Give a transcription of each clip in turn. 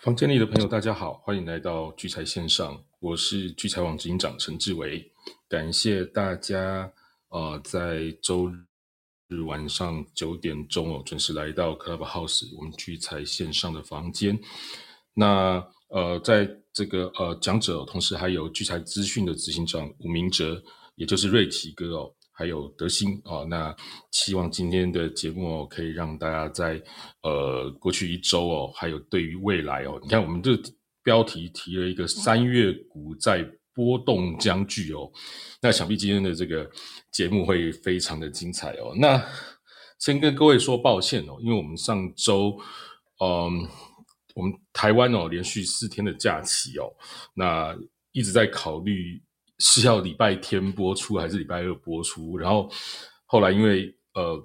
房间里的朋友，大家好，欢迎来到聚财线上，我是聚财网执行长陈志伟，感谢大家呃在周日晚上九点钟哦准时来到 Clubhouse 我们聚财线上的房间。那呃在这个呃讲者，同时还有聚财资讯的执行长吴明哲，也就是瑞奇哥哦。还有德兴哦，那希望今天的节目哦，可以让大家在呃过去一周哦，还有对于未来哦，你看我们这标题提了一个三月股债波动将剧哦，那想必今天的这个节目会非常的精彩哦。那先跟各位说抱歉哦，因为我们上周嗯，我们台湾哦连续四天的假期哦，那一直在考虑。是要礼拜天播出还是礼拜二播出？然后后来因为呃，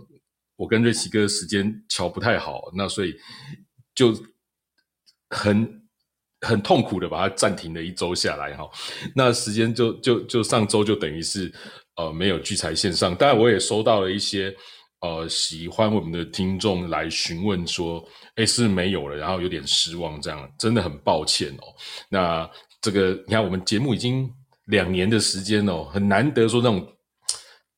我跟瑞奇哥时间瞧不太好，那所以就很很痛苦的把它暂停了一周下来哈。那时间就就就上周就等于是呃没有聚财线上，当然我也收到了一些呃喜欢我们的听众来询问说，哎是没有了，然后有点失望，这样真的很抱歉哦。那这个你看我们节目已经。两年的时间哦，很难得说那种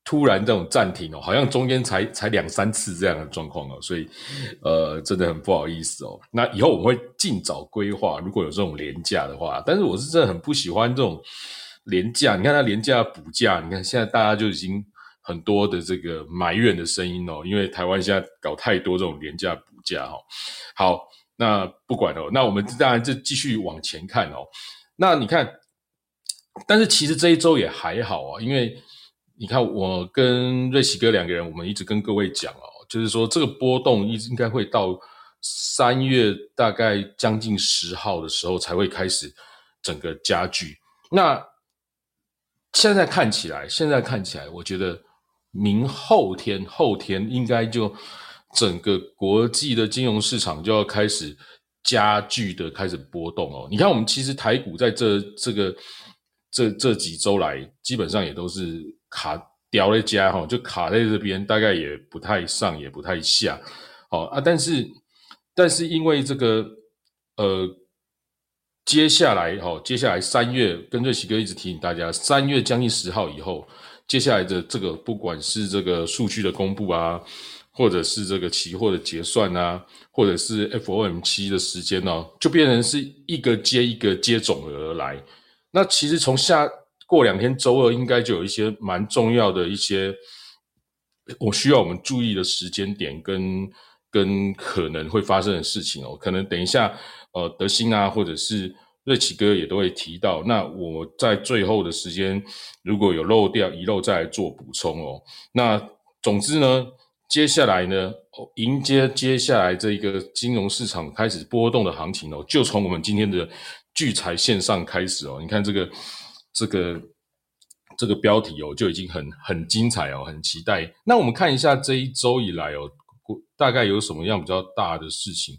突然这种暂停哦，好像中间才才两三次这样的状况哦，所以呃，真的很不好意思哦。那以后我们会尽早规划，如果有这种廉价的话。但是我是真的很不喜欢这种廉价，你看它廉价补价，你看现在大家就已经很多的这个埋怨的声音哦，因为台湾现在搞太多这种廉价补价哦。好，那不管哦，那我们当然就继续往前看哦。那你看。但是其实这一周也还好啊，因为你看我跟瑞奇哥两个人，我们一直跟各位讲哦，就是说这个波动一直应该会到三月大概将近十号的时候才会开始整个加剧。那现在看起来，现在看起来，我觉得明后天后天应该就整个国际的金融市场就要开始加剧的开始波动哦。你看我们其实台股在这这个。这这几周来，基本上也都是卡掉了家哈，就卡在这边，大概也不太上，也不太下，好啊。但是，但是因为这个，呃，接下来哈，接下来三月，跟瑞奇哥一直提醒大家，三月将近十号以后，接下来的这个，不管是这个数据的公布啊，或者是这个期货的结算啊，或者是 FOMC 的时间呢，就变成是一个接一个接踵而来。那其实从下过两天周二应该就有一些蛮重要的一些我需要我们注意的时间点跟跟可能会发生的事情哦，可能等一下呃德兴啊或者是瑞奇哥也都会提到。那我在最后的时间如果有漏掉遗漏再来做补充哦。那总之呢，接下来呢迎接接下来这一个金融市场开始波动的行情哦，就从我们今天的。聚财线上开始哦，你看这个这个这个标题哦，就已经很很精彩哦，很期待。那我们看一下这一周以来哦，大概有什么样比较大的事情？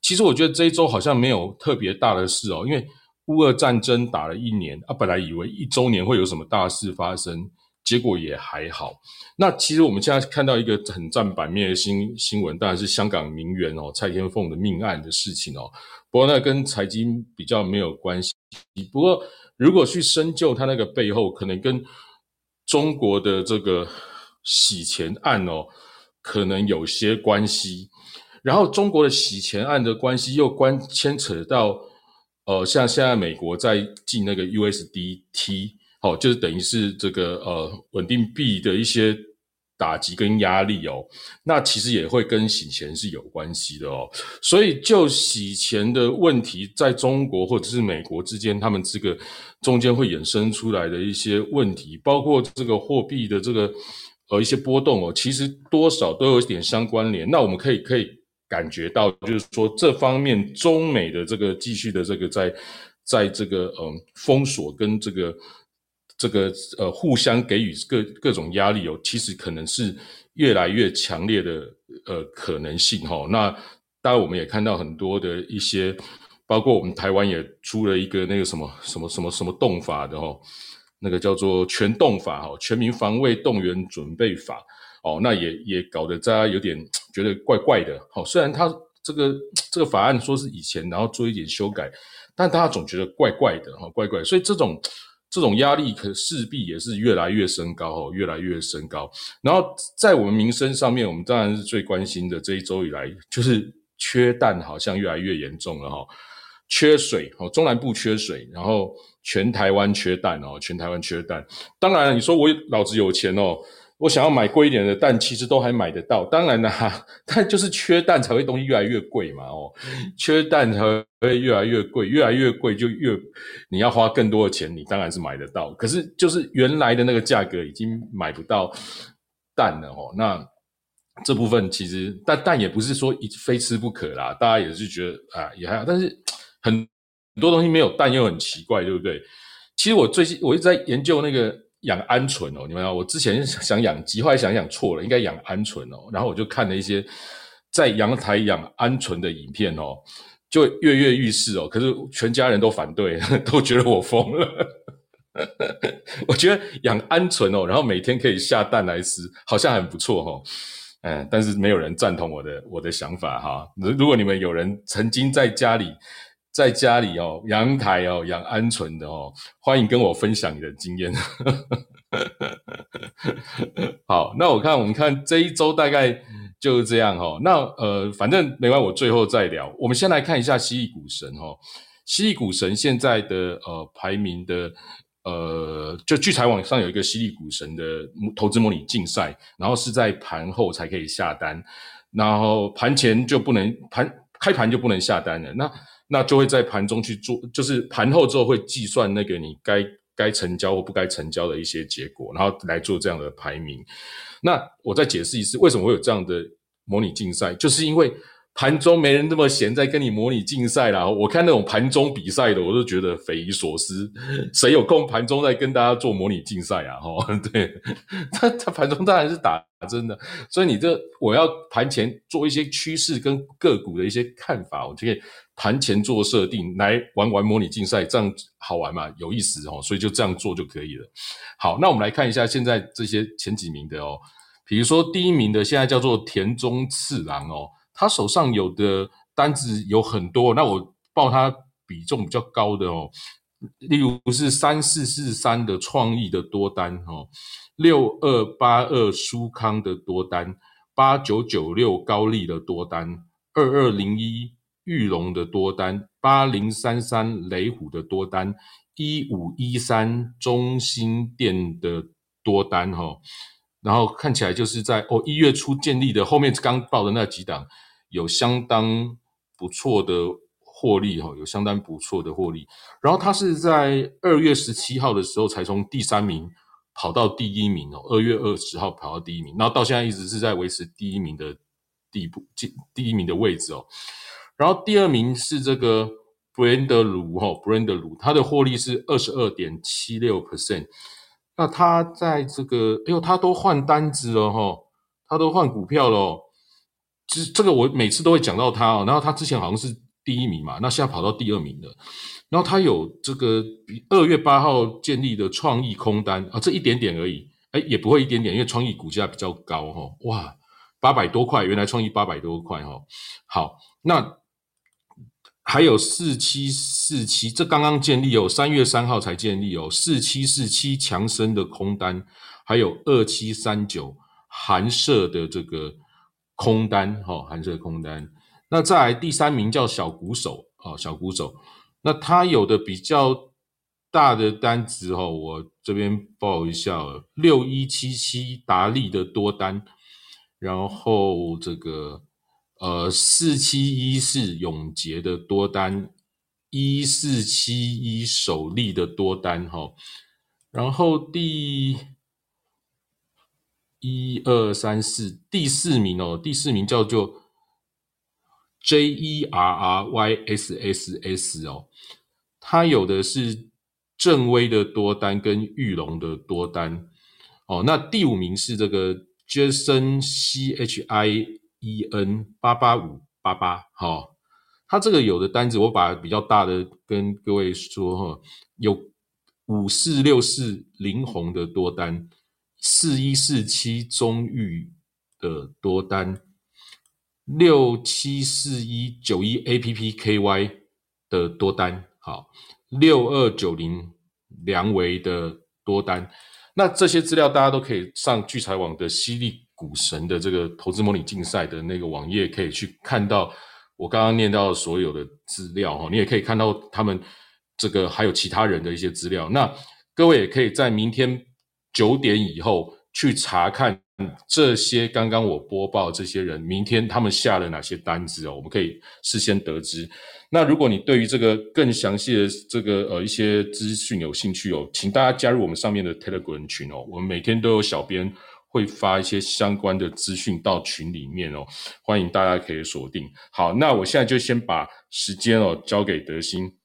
其实我觉得这一周好像没有特别大的事哦，因为乌俄战争打了一年啊，本来以为一周年会有什么大事发生，结果也还好。那其实我们现在看到一个很占版面的新新闻，当然是香港名媛哦蔡天凤的命案的事情哦。不过那跟财经比较没有关系。不过如果去深究它那个背后，可能跟中国的这个洗钱案哦，可能有些关系。然后中国的洗钱案的关系又关牵扯到，呃，像现在美国在进那个 USDT，哦，就是等于是这个呃稳定币的一些。打击跟压力哦，那其实也会跟洗钱是有关系的哦。所以就洗钱的问题，在中国或者是美国之间，他们这个中间会衍生出来的一些问题，包括这个货币的这个呃一些波动哦，其实多少都有一点相关联。那我们可以可以感觉到，就是说这方面中美的这个继续的这个在在这个嗯封锁跟这个。这个呃，互相给予各各种压力哦，其实可能是越来越强烈的呃可能性哈。那当然，我们也看到很多的一些，包括我们台湾也出了一个那个什么什么什么什么动法的哈，那个叫做全动法哈，全民防卫动员准备法哦，那也也搞得大家有点觉得怪怪的。好，虽然它这个这个法案说是以前，然后做一点修改，但大家总觉得怪怪的哈，怪怪，所以这种这种压力可势必也是越来越升高哦，越来越升高。然后在我们民生上面，我们当然是最关心的这一周以来，就是缺蛋好像越来越严重了哈，缺水哦，中南部缺水，然后全台湾缺蛋哦，全台湾缺蛋。当然你说我老子有钱哦。我想要买贵一点的蛋，其实都还买得到。当然啦，但就是缺蛋才会东西越来越贵嘛。哦，缺蛋才会越来越贵，越来越贵就越你要花更多的钱，你当然是买得到。可是就是原来的那个价格已经买不到蛋了哦。那这部分其实但蛋也不是说一非吃不可啦，大家也是觉得啊也还好。但是很很多东西没有蛋又很奇怪，对不对？其实我最近我一直在研究那个。养鹌鹑哦，你们啊，我之前想养鸡，后来想想错了，应该养鹌鹑哦。然后我就看了一些在阳台养鹌鹑的影片哦，就跃跃欲试哦。可是全家人都反对，都觉得我疯了。我觉得养鹌鹑哦，然后每天可以下蛋来吃，好像很不错哈。嗯，但是没有人赞同我的我的想法哈。如果你们有人曾经在家里，在家里哦，阳台哦，养鹌鹑的哦，欢迎跟我分享你的经验。好，那我看我们看这一周大概就是这样哈。那呃，反正没关，我最后再聊。我们先来看一下蜥蜴股神哈，蜥蜴股神现在的呃排名的呃，就聚财网上有一个蜥蜴股神的投资模拟竞赛，然后是在盘后才可以下单，然后盘前就不能盘开盘就不能下单了。那那就会在盘中去做，就是盘后之后会计算那个你该该成交或不该成交的一些结果，然后来做这样的排名。那我再解释一次，为什么会有这样的模拟竞赛，就是因为。盘中没人那么闲，在跟你模拟竞赛啦。我看那种盘中比赛的，我都觉得匪夷所思。谁有空盘中在跟大家做模拟竞赛啊？哈，对，他他盘中当然是打真的。所以你这我要盘前做一些趋势跟个股的一些看法，我就可以盘前做设定来玩玩模拟竞赛，这样好玩嘛？有意思哦。所以就这样做就可以了。好，那我们来看一下现在这些前几名的哦，比如说第一名的现在叫做田中次郎哦。他手上有的单子有很多，那我报他比重比较高的哦，例如是三四四三的创意的多单哦，六二八二舒康的多单，八九九六高丽的多单，二二零一玉龙的多单，八零三三雷虎的多单，一五一三中心店的多单哈，然后看起来就是在哦一月初建立的，后面刚报的那几档。有相当不错的获利哈，有相当不错的获利。然后他是在二月十七号的时候才从第三名跑到第一名哦，二月二十号跑到第一名，然后到现在一直是在维持第一名的地步，第第一名的位置哦。然后第二名是这个 Brand 卢哈，Brand 卢，他的获利是二十二点七六 percent。那他在这个，哎呦，他都换单子了哈，他都换股票了。其实这个我每次都会讲到他哦，然后他之前好像是第一名嘛，那现在跑到第二名了。然后他有这个二月八号建立的创意空单啊，这一点点而已，哎，也不会一点点，因为创意股价比较高哈，哇，八百多块，原来创意八百多块哈。好，那还有四七四七，这刚刚建立哦，三月三号才建立哦，四七四七强生的空单，还有二七三九韩社的这个。空单哈，含色空单。那再来第三名叫小鼓手啊，小鼓手。那他有的比较大的单子哈，我这边报一下，六一七七达利的多单，然后这个呃四七一四永杰的多单，一四七一首利的多单哈，然后第。一二三四，第四名哦，第四名叫做 J E R R Y S S S 哦，它有的是正威的多单跟玉龙的多单哦。那第五名是这个 Jason C H I E N 八八五八八，好，它这个有的单子我把比较大的跟各位说哈，有五四六四林红的多单。四一四七中裕的多单，六七四一九一 A P P K Y 的多单，好，六二九零梁维的多单。那这些资料大家都可以上聚财网的犀利股神的这个投资模拟竞赛的那个网页，可以去看到我刚刚念到所有的资料哈。你也可以看到他们这个还有其他人的一些资料。那各位也可以在明天九点以后去查看。这些刚刚我播报这些人，明天他们下了哪些单子哦？我们可以事先得知。那如果你对于这个更详细的这个呃一些资讯有兴趣哦，请大家加入我们上面的 Telegram 群哦。我们每天都有小编会发一些相关的资讯到群里面哦，欢迎大家可以锁定。好，那我现在就先把时间哦交给德兴。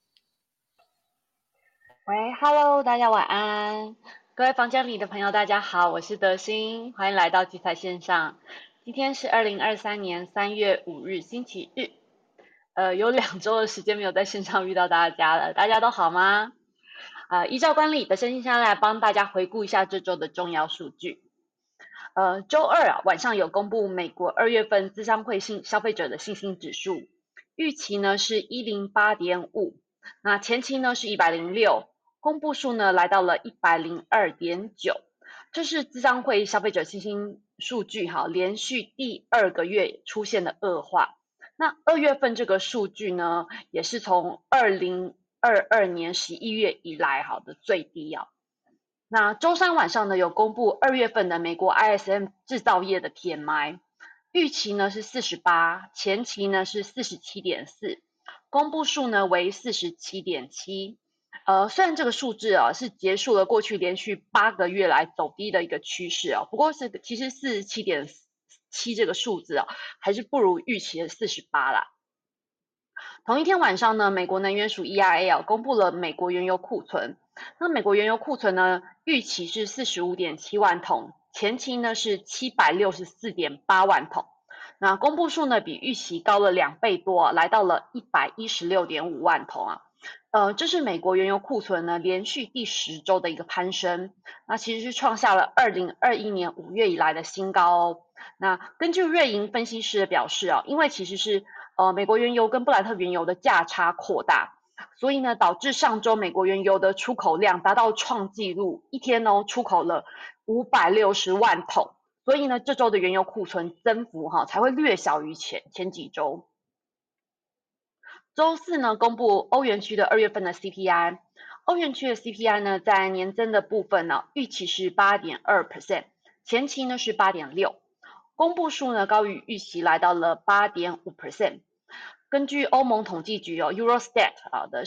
喂，Hello，大家晚安。各位房间里的朋友，大家好，我是德心，欢迎来到集财线上。今天是二零二三年三月五日，星期日。呃，有两周的时间没有在线上遇到大家了，大家都好吗？呃，依照惯例，德心现在来帮大家回顾一下这周的重要数据。呃，周二啊晚上有公布美国二月份资商会信消费者的信心指数，预期呢是一零八点五，那前期呢是一百零六。公布数呢来到了一百零二点九，这是资商会消费者信心数据哈，连续第二个月出现的恶化。那二月份这个数据呢，也是从二零二二年十一月以来好的最低啊。那周三晚上呢有公布二月份的美国 ISM 制造业的 PMI，预期呢是四十八，前期呢是四十七点四，公布数呢为四十七点七。呃，虽然这个数字啊是结束了过去连续八个月来走低的一个趋势啊，不过是其实四十七点七这个数字啊，还是不如预期的四十八啦。同一天晚上呢，美国能源署 EIA 啊公布了美国原油库存，那美国原油库存呢预期是四十五点七万桶，前期呢是七百六十四点八万桶，那公布数呢比预期高了两倍多，来到了一百一十六点五万桶啊。呃，这是美国原油库存呢连续第十周的一个攀升，那其实是创下了二零二一年五月以来的新高哦。那根据瑞银分析师的表示啊，因为其实是呃美国原油跟布兰特原油的价差扩大，所以呢导致上周美国原油的出口量达到创纪录，一天哦出口了五百六十万桶，所以呢这周的原油库存增幅哈才会略小于前前几周。周四呢，公布欧元区的二月份的 CPI。欧元区的 CPI 呢，在年增的部分呢，预期是八点二 percent，前期呢是八点六。公布数呢高于预期，来到了八点五 percent。根据欧盟统计局哦 Eurostat 啊的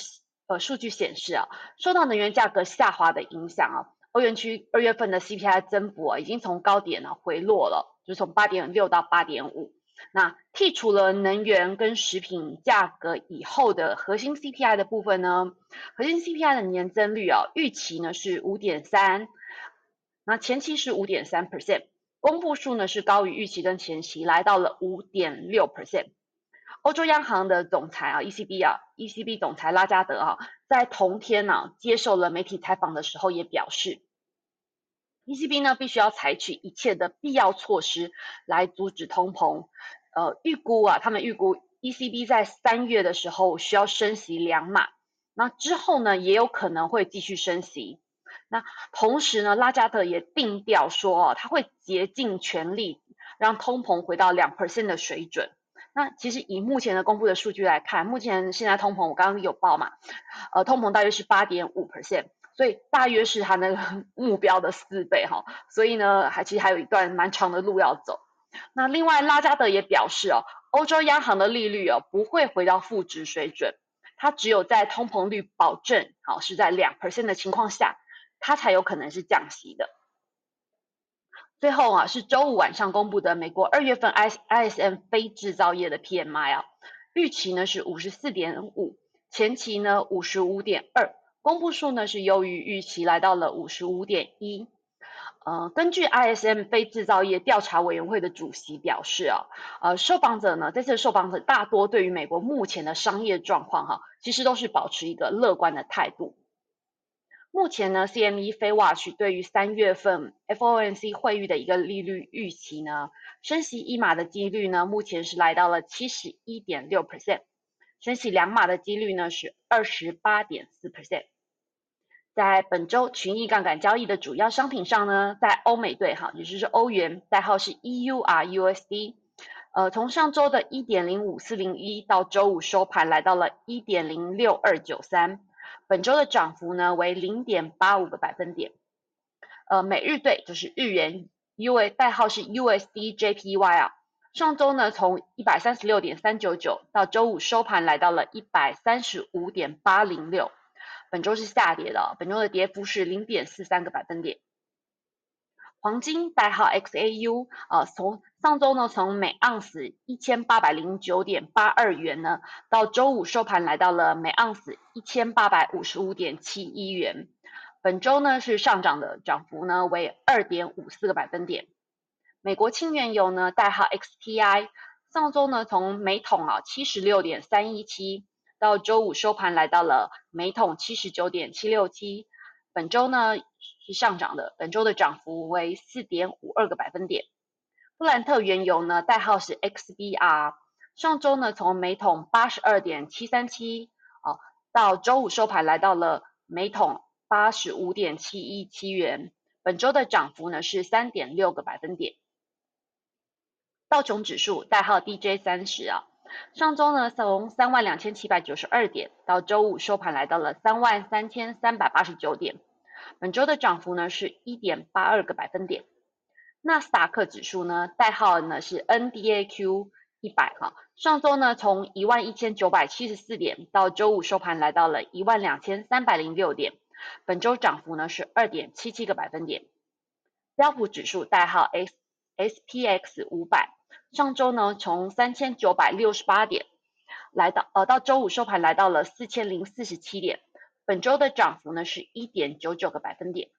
呃数据显示啊，受到能源价格下滑的影响啊，欧元区二月份的 CPI 增幅啊，已经从高点呢回落了，就从八点六到八点五。那剔除了能源跟食品价格以后的核心 CPI 的部分呢？核心 CPI 的年增率啊，预期呢是五点三，那前期是五点三 percent，公布数呢是高于预期跟前期，来到了五点六 percent。欧洲央行的总裁啊，ECB 啊，ECB 总裁拉加德啊，在同天呢接受了媒体采访的时候也表示。ECB 呢，必须要采取一切的必要措施来阻止通膨。呃，预估啊，他们预估 ECB 在三月的时候需要升息两码，那之后呢，也有可能会继续升息。那同时呢，拉加德也定调说，哦，他会竭尽全力让通膨回到两 percent 的水准。那其实以目前的公布的数据来看，目前现在通膨我刚刚有报嘛，呃，通膨大约是八点五 percent。所以大约是它那个 目标的四倍哈，所以呢，还其实还有一段蛮长的路要走。那另外，拉加德也表示哦，欧洲央行的利率哦不会回到负值水准，它只有在通膨率保证好是在两 percent 的情况下，它才有可能是降息的。最后啊，是周五晚上公布的美国二月份 I ISM 非制造业的 PMI 啊，预期呢是五十四点五，前期呢五十五点二。公布数呢是优于预期，来到了五十五点一。呃，根据 ISM 非制造业调查委员会的主席表示啊，呃，受访者呢，这次受访者大多对于美国目前的商业状况哈，其实都是保持一个乐观的态度。目前呢，CME 非 Watch 对于三月份 FOMC 会议的一个利率预期呢，升息一码的几率呢，目前是来到了七十一点六 percent，升息两码的几率呢是二十八点四 percent。在本周群益杠杆交易的主要商品上呢，在欧美兑哈，也就是欧元，代号是 EURUSD，呃，从上周的一点零五四零一到周五收盘来到了一点零六二九三。本周的涨幅呢为零点八五个百分点，呃，美日兑就是日元，U A 代号是 USD JPY 啊，上周呢从一百三十六点三九九到周五收盘来到了一百三十五点八零六，本周是下跌的，本周的跌幅是零点四三个百分点。黄金代号 XAU，呃，从上周呢，从每盎司一千八百零九点八二元呢，到周五收盘来到了每盎司一千八百五十五点七一元，本周呢是上涨的，涨幅呢为二点五四个百分点。美国轻原油呢，代号 XTI，上周呢从每桶啊七十六点三一七，到周五收盘来到了每桶七十九点七六七，本周呢。是上涨的，本周的涨幅为四点五二个百分点。布兰特原油呢，代号是 XBR，上周呢从每桶八十二点七三七啊，到周五收盘来到了每桶八十五点七一七元，本周的涨幅呢是三点六个百分点。道琼指数代号 DJ 三十啊，上周呢从三万两千七百九十二点，到周五收盘来到了三万三千三百八十九点。本周的涨幅呢是一点八二个百分点。纳斯达克指数呢，代号呢是 NDAQ 一百哈，上周呢从一万一千九百七十四点到周五收盘来到了一万两千三百零六点，本周涨幅呢是二点七七个百分点。标普指数代号 S SPX 五百，上周呢从三千九百六十八点来到呃到周五收盘来到了四千零四十七点。本周的涨幅呢是一点九九个百分点。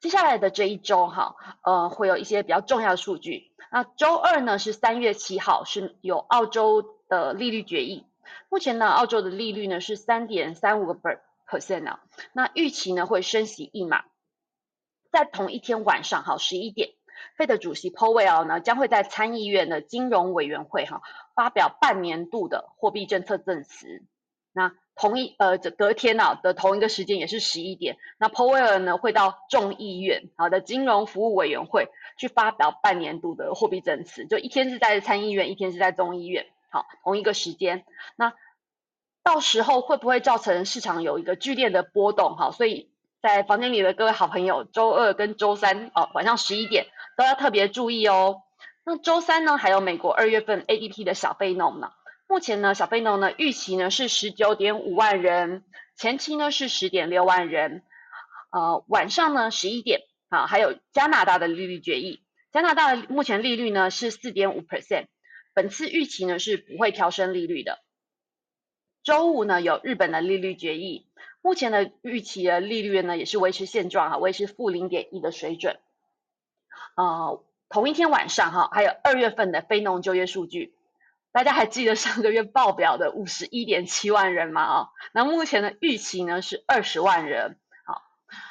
接下来的这一周哈，呃，会有一些比较重要的数据。那周二呢是三月七号，是有澳洲的利率决议。目前呢，澳洲的利率呢是三点三五个 percent 啊。那预期呢会升息一码。在同一天晚上哈，十一点，费的主席 Powell 呢将会在参议院的金融委员会哈发表半年度的货币政策证词。那同一呃，这隔天呢的同一个时间也是十一点，那 Powell 呢会到众议院好的金融服务委员会去发表半年度的货币政策，就一天是在参议院，一天是在众议院，好，同一个时间。那到时候会不会造成市场有一个剧烈的波动？哈，所以在房间里的各位好朋友，周二跟周三哦晚上十一点都要特别注意哦。那周三呢，还有美国二月份 ADP 的小非农呢？目前呢，小非农呢预期呢是十九点五万人，前期呢是十点六万人，呃，晚上呢十一点啊，还有加拿大的利率决议，加拿大的目前利率呢是四点五 percent，本次预期呢是不会调升利率的。周五呢有日本的利率决议，目前的预期的利率呢也是维持现状哈，维持负零点一的水准。呃，同一天晚上哈，还有二月份的非农就业数据。大家还记得上个月报表的五十一点七万人吗？啊，那目前的预期呢是二十万人。好，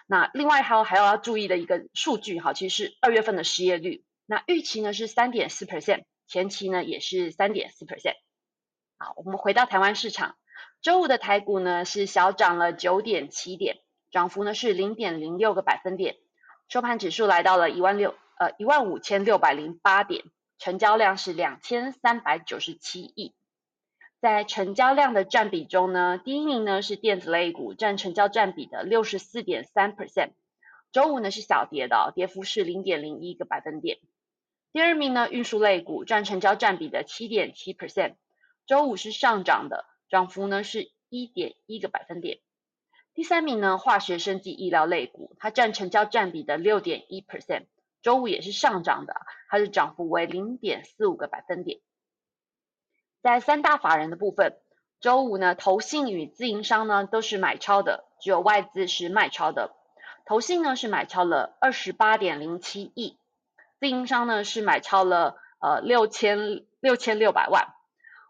那另外还有还要要注意的一个数据，哈，其实是二月份的失业率，那预期呢是三点四 percent，前期呢也是三点四 percent。好，我们回到台湾市场，周五的台股呢是小涨了九点七点，涨幅呢是零点零六个百分点，收盘指数来到了一万六呃一万五千六百零八点。成交量是两千三百九十七亿，在成交量的占比中呢，第一名呢是电子类股，占成交占比的六十四点三 percent，周五呢是小跌的，跌幅是零点零一个百分点。第二名呢运输类股，占成交占比的七点七 percent，周五是上涨的，涨幅呢是一点一个百分点。第三名呢化学生技医疗类股，它占成交占比的六点一 percent。周五也是上涨的，它是涨幅为零点四五个百分点。在三大法人的部分，周五呢，投信与自营商呢都是买超的，只有外资是卖超的。投信呢是买超了二十八点零七亿，自营商呢是买超了呃六千六千六百万，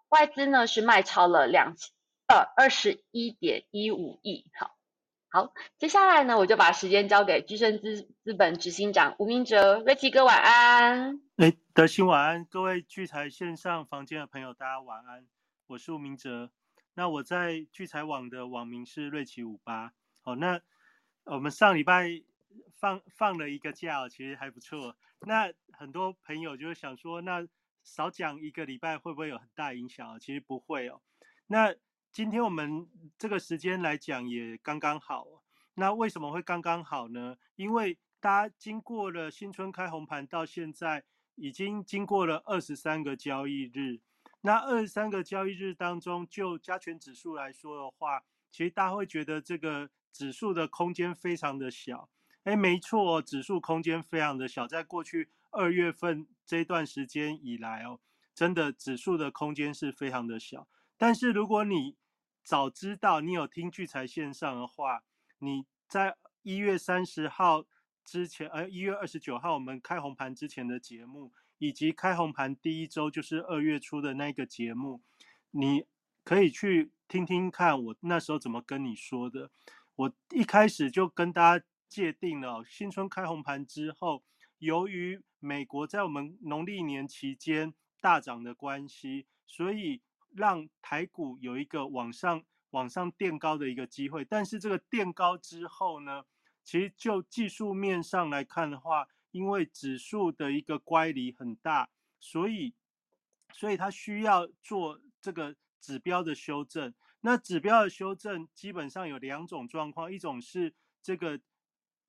外资呢是卖超了两呃二十一点一五亿。好，好，接下来呢，我就把时间交给居生资资本执行长吴明哲，瑞奇哥晚安。哎，德兴晚安，各位聚财线上房间的朋友，大家晚安。我是吴明哲，那我在聚财网的网名是瑞奇五八。好，那我们上礼拜放放了一个假，其实还不错。那很多朋友就是想说，那少讲一个礼拜会不会有很大影响？其实不会哦。那今天我们这个时间来讲也刚刚好。那为什么会刚刚好呢？因为大家经过了新春开红盘到现在，已经经过了二十三个交易日。那二十三个交易日当中，就加权指数来说的话，其实大家会觉得这个指数的空间非常的小。哎，没错，指数空间非常的小。在过去二月份这段时间以来哦，真的指数的空间是非常的小。但是如果你早知道你有听聚财线上的话，你在一月三十号之前，呃，一月二十九号我们开红盘之前的节目，以及开红盘第一周就是二月初的那个节目，你可以去听听看我那时候怎么跟你说的。我一开始就跟大家界定了，新春开红盘之后，由于美国在我们农历年期间大涨的关系，所以。让台股有一个往上往上垫高的一个机会，但是这个垫高之后呢，其实就技术面上来看的话，因为指数的一个乖离很大，所以所以它需要做这个指标的修正。那指标的修正基本上有两种状况，一种是这个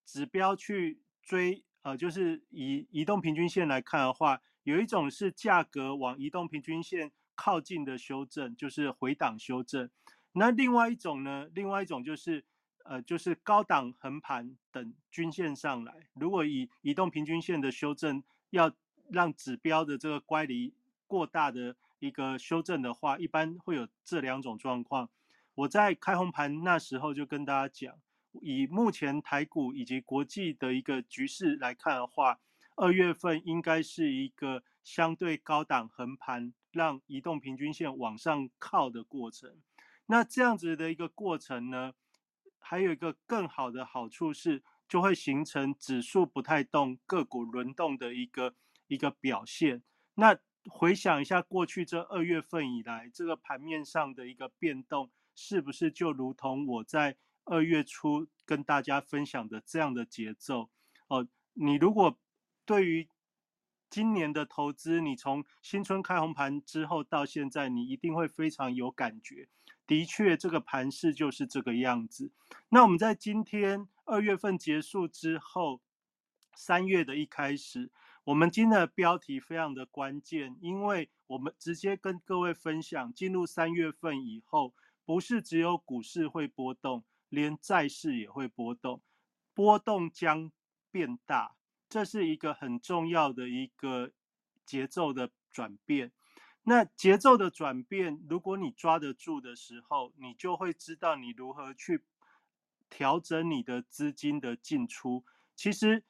指标去追，呃，就是以移动平均线来看的话，有一种是价格往移动平均线。靠近的修正就是回档修正，那另外一种呢？另外一种就是，呃，就是高档横盘等均线上来。如果以移动平均线的修正，要让指标的这个乖离过大的一个修正的话，一般会有这两种状况。我在开红盘那时候就跟大家讲，以目前台股以及国际的一个局势来看的话，二月份应该是一个相对高档横盘。让移动平均线往上靠的过程，那这样子的一个过程呢，还有一个更好的好处是，就会形成指数不太动，个股轮动的一个一个表现。那回想一下过去这二月份以来，这个盘面上的一个变动，是不是就如同我在二月初跟大家分享的这样的节奏？哦，你如果对于今年的投资，你从新春开红盘之后到现在，你一定会非常有感觉。的确，这个盘势就是这个样子。那我们在今天二月份结束之后，三月的一开始，我们今天的标题非常的关键，因为我们直接跟各位分享，进入三月份以后，不是只有股市会波动，连债市也会波动，波动将变大。这是一个很重要的一个节奏的转变。那节奏的转变，如果你抓得住的时候，你就会知道你如何去调整你的资金的进出。其实，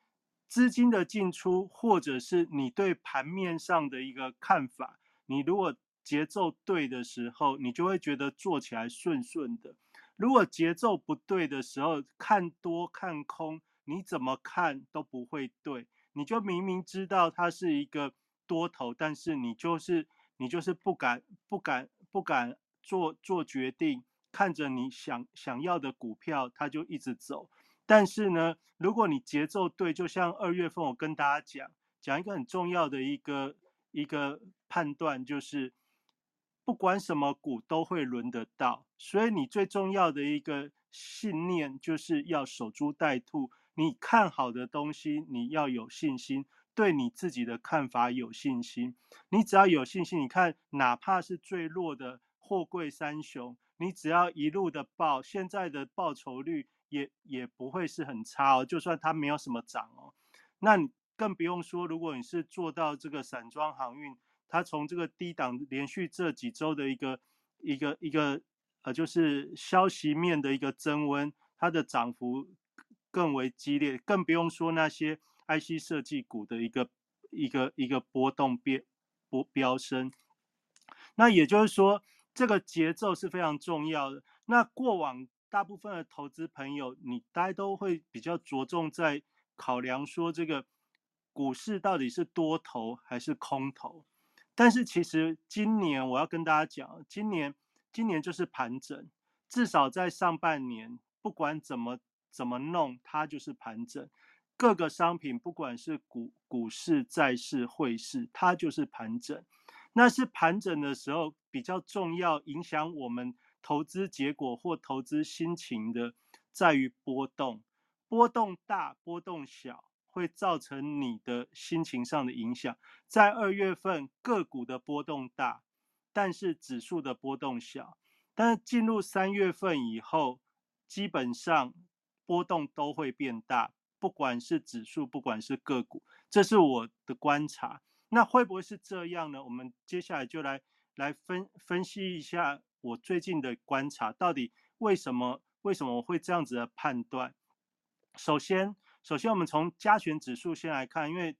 资金的进出，或者是你对盘面上的一个看法，你如果节奏对的时候，你就会觉得做起来顺顺的。如果节奏不对的时候，看多看空。你怎么看都不会对，你就明明知道它是一个多头，但是你就是你就是不敢不敢不敢做做决定，看着你想想要的股票，它就一直走。但是呢，如果你节奏对，就像二月份我跟大家讲讲一个很重要的一个一个判断，就是不管什么股都会轮得到，所以你最重要的一个信念就是要守株待兔。你看好的东西，你要有信心，对你自己的看法有信心。你只要有信心，你看，哪怕是最弱的货柜三雄，你只要一路的报，现在的报酬率也也不会是很差哦。就算它没有什么涨哦，那你更不用说，如果你是做到这个散装航运，它从这个低档连续这几周的一个一个一个呃，就是消息面的一个增温，它的涨幅。更为激烈，更不用说那些 IC 设计股的一个一个一个波动变波飙升。那也就是说，这个节奏是非常重要的。那过往大部分的投资朋友，你大家都会比较着重在考量说这个股市到底是多头还是空头。但是其实今年我要跟大家讲，今年今年就是盘整，至少在上半年，不管怎么怎么弄，它就是盘整。各个商品，不管是股股市、债市、汇市，它就是盘整。那是盘整的时候比较重要，影响我们。投资结果或投资心情的，在于波动，波动大，波动小，会造成你的心情上的影响。在二月份，个股的波动大，但是指数的波动小。但是进入三月份以后，基本上波动都会变大，不管是指数，不管是个股，这是我的观察。那会不会是这样呢？我们接下来就来来分分析一下。我最近的观察，到底为什么为什么我会这样子的判断？首先，首先我们从加权指数先来看，因为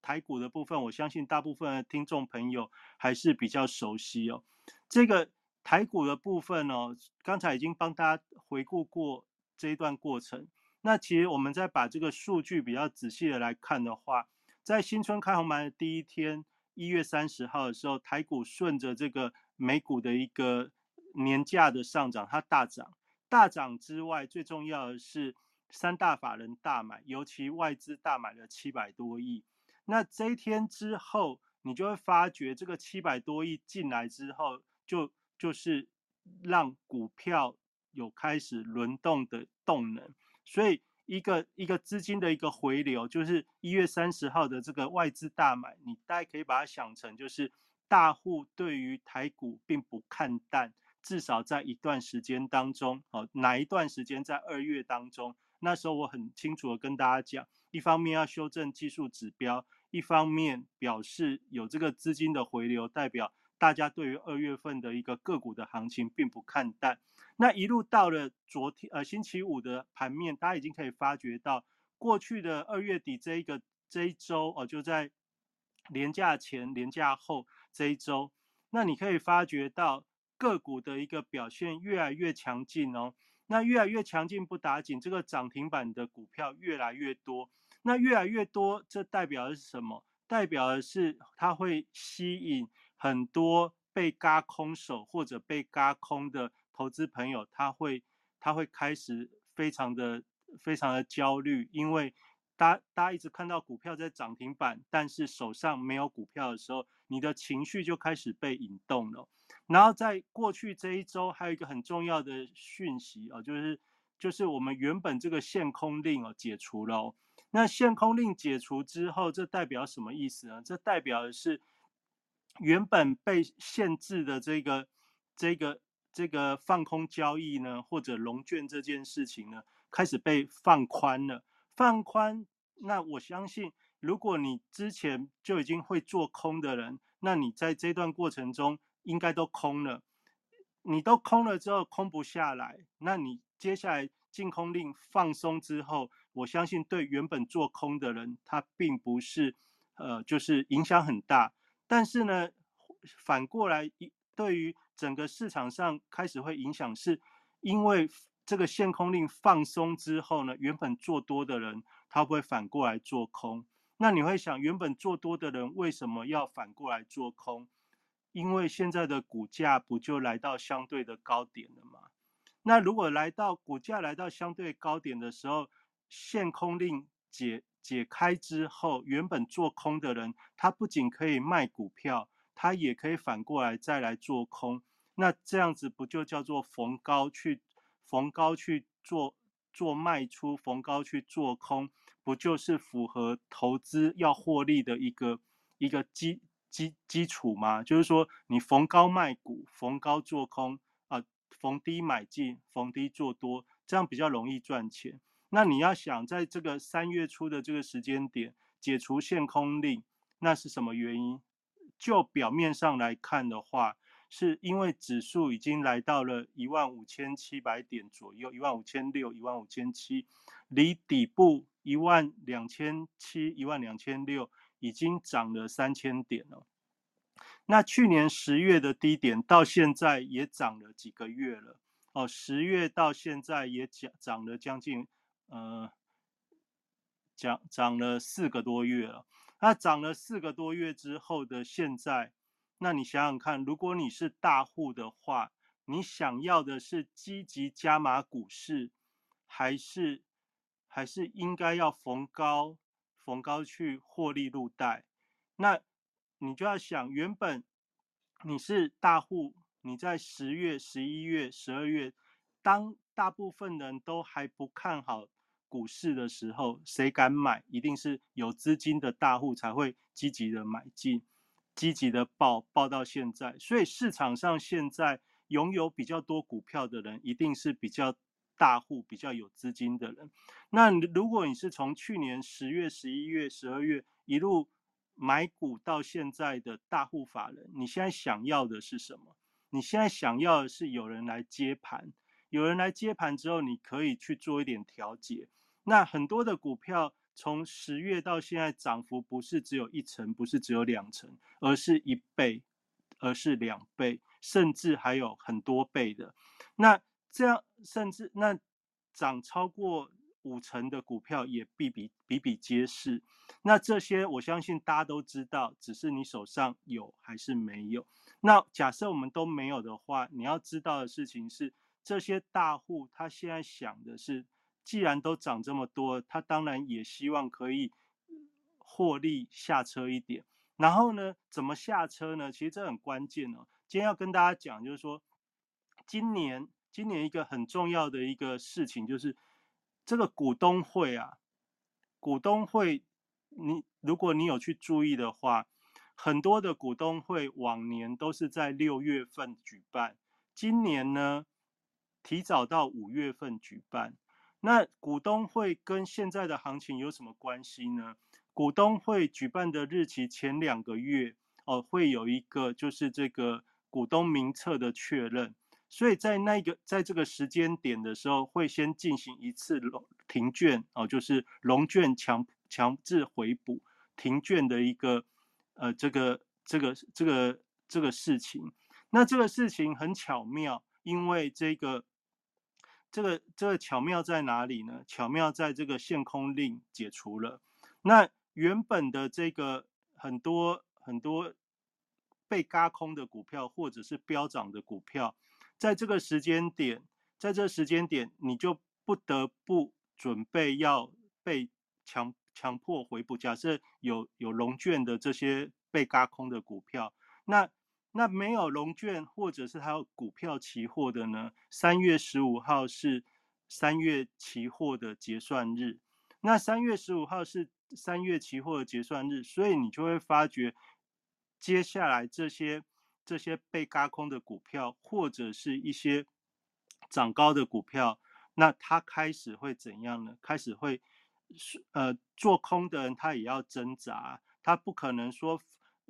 台股的部分，我相信大部分的听众朋友还是比较熟悉哦。这个台股的部分哦，刚才已经帮大家回顾过这一段过程。那其实我们再把这个数据比较仔细的来看的话，在新春开红盘的第一天，一月三十号的时候，台股顺着这个美股的一个年价的上涨，它大涨，大涨之外，最重要的是三大法人大买，尤其外资大买了七百多亿。那这一天之后，你就会发觉这个七百多亿进来之后，就就是让股票有开始轮动的动能。所以一个一个资金的一个回流，就是一月三十号的这个外资大买，你大概可以把它想成就是大户对于台股并不看淡。至少在一段时间当中，哦，哪一段时间在二月当中？那时候我很清楚的跟大家讲，一方面要修正技术指标，一方面表示有这个资金的回流，代表大家对于二月份的一个个股的行情并不看淡。那一路到了昨天，呃，星期五的盘面，大家已经可以发觉到，过去的二月底这一个这一周，哦，就在年假前、年假后这一周，那你可以发觉到。个股的一个表现越来越强劲哦，那越来越强劲不打紧，这个涨停板的股票越来越多，那越来越多，这代表的是什么？代表的是它会吸引很多被嘎空手或者被嘎空的投资朋友，他会他会开始非常的非常的焦虑，因为大大家一直看到股票在涨停板，但是手上没有股票的时候，你的情绪就开始被引动了。然后在过去这一周，还有一个很重要的讯息哦，就是就是我们原本这个限空令哦解除了。那限空令解除之后，这代表什么意思呢？这代表的是原本被限制的这个这个这个放空交易呢，或者融券这件事情呢，开始被放宽了。放宽，那我相信，如果你之前就已经会做空的人，那你在这段过程中。应该都空了，你都空了之后空不下来，那你接下来净空令放松之后，我相信对原本做空的人，他并不是呃就是影响很大。但是呢，反过来对于整个市场上开始会影响，是因为这个限空令放松之后呢，原本做多的人他会反过来做空。那你会想，原本做多的人为什么要反过来做空？因为现在的股价不就来到相对的高点了吗？那如果来到股价来到相对高点的时候，限空令解解开之后，原本做空的人，他不仅可以卖股票，它也可以反过来再来做空。那这样子不就叫做逢高去逢高去做做卖出，逢高去做空，不就是符合投资要获利的一个一个基？基基础吗，就是说你逢高卖股，逢高做空啊，逢低买进，逢低做多，这样比较容易赚钱。那你要想在这个三月初的这个时间点解除限空令，那是什么原因？就表面上来看的话，是因为指数已经来到了一万五千七百点左右，一万五千六、一万五千七，离底部一万两千七、一万两千六。已经涨了三千点了，那去年十月的低点到现在也涨了几个月了哦，十月到现在也涨涨了将近呃，涨涨了四个多月了。那涨了四个多月之后的现在，那你想想看，如果你是大户的话，你想要的是积极加码股市，还是还是应该要逢高逢高去获利入袋？那你就要想，原本你是大户，你在十月、十一月、十二月，当大部分人都还不看好股市的时候，谁敢买？一定是有资金的大户才会积极的买进，积极的报报到现在。所以市场上现在拥有比较多股票的人，一定是比较大户、比较有资金的人。那如果你是从去年十月、十一月、十二月一路，买股到现在的大户法人，你现在想要的是什么？你现在想要的是有人来接盘，有人来接盘之后，你可以去做一点调节。那很多的股票从十月到现在涨幅不是只有一成，不是只有两成，而是一倍，而是两倍，甚至还有很多倍的。那这样甚至那涨超过。五成的股票也比比比比皆是，那这些我相信大家都知道，只是你手上有还是没有。那假设我们都没有的话，你要知道的事情是，这些大户他现在想的是，既然都涨这么多，他当然也希望可以获利下车一点。然后呢，怎么下车呢？其实这很关键哦。今天要跟大家讲，就是说，今年今年一个很重要的一个事情就是。这个股东会啊，股东会，你如果你有去注意的话，很多的股东会往年都是在六月份举办，今年呢提早到五月份举办。那股东会跟现在的行情有什么关系呢？股东会举办的日期前两个月哦，会有一个就是这个股东名册的确认。所以在那个在这个时间点的时候，会先进行一次龙停券哦，就是龙券强强制回补停券的一个呃这个这个这个这个事情。那这个事情很巧妙，因为这个这个这个巧妙在哪里呢？巧妙在这个限空令解除了，那原本的这个很多很多被嘎空的股票，或者是飙涨的股票。在这个时间点，在这时间点，你就不得不准备要被强强迫回补。假设有有龙卷的这些被嘎空的股票，那那没有龙券或者是还有股票期货的呢？三月十五号是三月期货的结算日，那三月十五号是三月期货的结算日，所以你就会发觉接下来这些。这些被嘎空的股票，或者是一些涨高的股票，那它开始会怎样呢？开始会，呃，做空的人他也要挣扎，他不可能说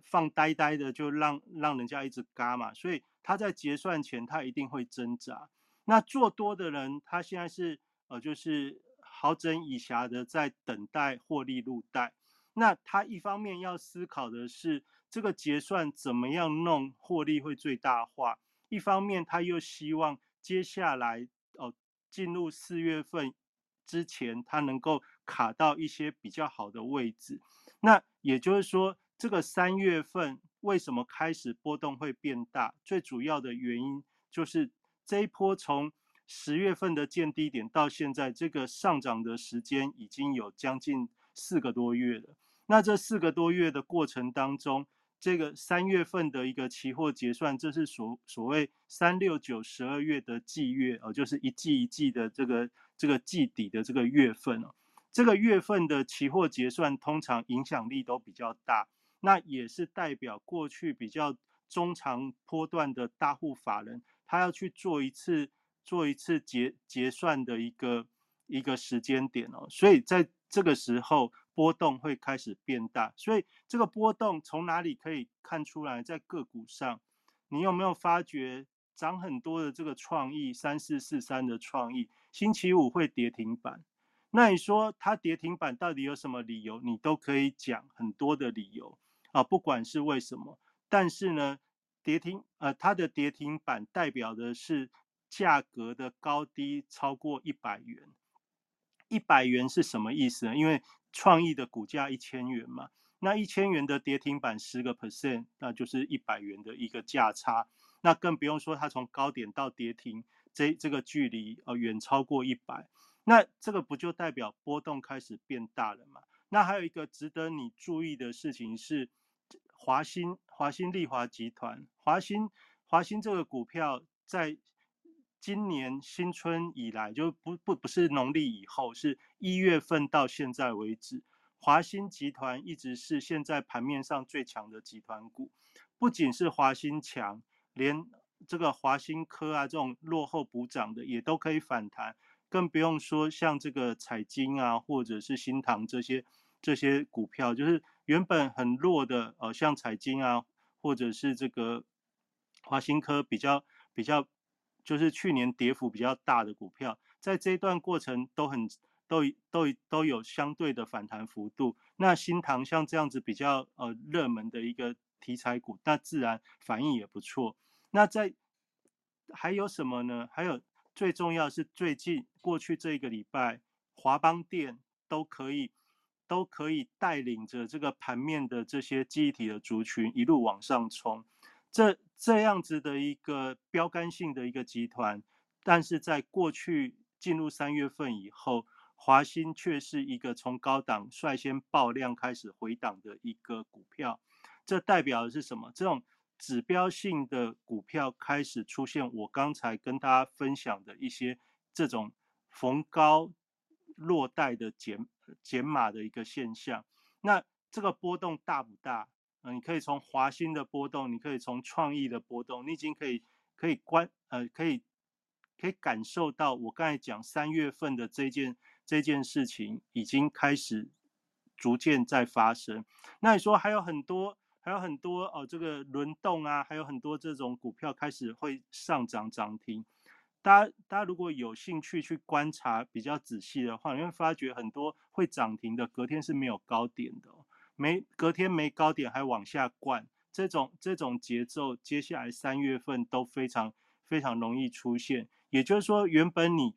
放呆呆的就让让人家一直嘎嘛，所以他在结算前他一定会挣扎。那做多的人，他现在是呃，就是好整以暇的在等待获利入袋。那他一方面要思考的是。这个结算怎么样弄获利会最大化？一方面他又希望接下来哦进入四月份之前，他能够卡到一些比较好的位置。那也就是说，这个三月份为什么开始波动会变大？最主要的原因就是这一波从十月份的见低点到现在，这个上涨的时间已经有将近四个多月了。那这四个多月的过程当中，这个三月份的一个期货结算，这是所所谓三六九十二月的季月哦，就是一季一季的这个这个季底的这个月份哦。这个月份的期货结算通常影响力都比较大，那也是代表过去比较中长波段的大户法人，他要去做一次做一次结结算的一个一个时间点哦。所以在这个时候。波动会开始变大，所以这个波动从哪里可以看出来？在个股上，你有没有发觉涨很多的这个创意三四四三的创意，星期五会跌停板？那你说它跌停板到底有什么理由？你都可以讲很多的理由啊，不管是为什么。但是呢，跌停呃，它的跌停板代表的是价格的高低超过一百元。一百元是什么意思呢？因为创意的股价一千元嘛，那一千元的跌停板十个 percent，那就是一百元的一个价差。那更不用说它从高点到跌停这这个距离，呃，远超过一百。那这个不就代表波动开始变大了嘛？那还有一个值得你注意的事情是，华兴华兴利华集团，华兴华兴这个股票在。今年新春以来，就不不不是农历以后，是一月份到现在为止，华兴集团一直是现在盘面上最强的集团股。不仅是华兴强，连这个华兴科啊这种落后补涨的也都可以反弹，更不用说像这个彩金啊或者是新唐这些这些股票，就是原本很弱的，呃，像彩金啊或者是这个华兴科比较比较。就是去年跌幅比较大的股票，在这一段过程都很都都都有相对的反弹幅度。那新塘像这样子比较呃热门的一个题材股，那自然反应也不错。那在还有什么呢？还有最重要是最近过去这一个礼拜，华邦电都可以都可以带领着这个盘面的这些记忆体的族群一路往上冲。这这样子的一个标杆性的一个集团，但是在过去进入三月份以后，华兴却是一个从高档率先爆量开始回档的一个股票。这代表的是什么？这种指标性的股票开始出现，我刚才跟大家分享的一些这种逢高落袋的减减码的一个现象。那这个波动大不大？你可以从华兴的波动，你可以从创意的波动，你已经可以可以观呃可以可以感受到我刚才讲三月份的这件这件事情已经开始逐渐在发生。那你说还有很多还有很多哦，这个轮动啊，还有很多这种股票开始会上涨涨停。大家大家如果有兴趣去观察比较仔细的话，你会发觉很多会涨停的隔天是没有高点的。没隔天没高点还往下灌，这种这种节奏，接下来三月份都非常非常容易出现。也就是说，原本你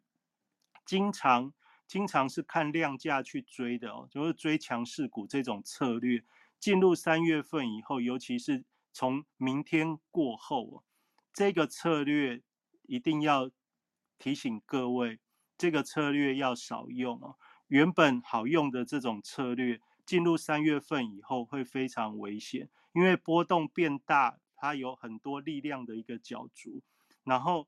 经常经常是看量价去追的哦，就是追强势股这种策略，进入三月份以后，尤其是从明天过后哦，这个策略一定要提醒各位，这个策略要少用哦。原本好用的这种策略。进入三月份以后会非常危险，因为波动变大，它有很多力量的一个角逐，然后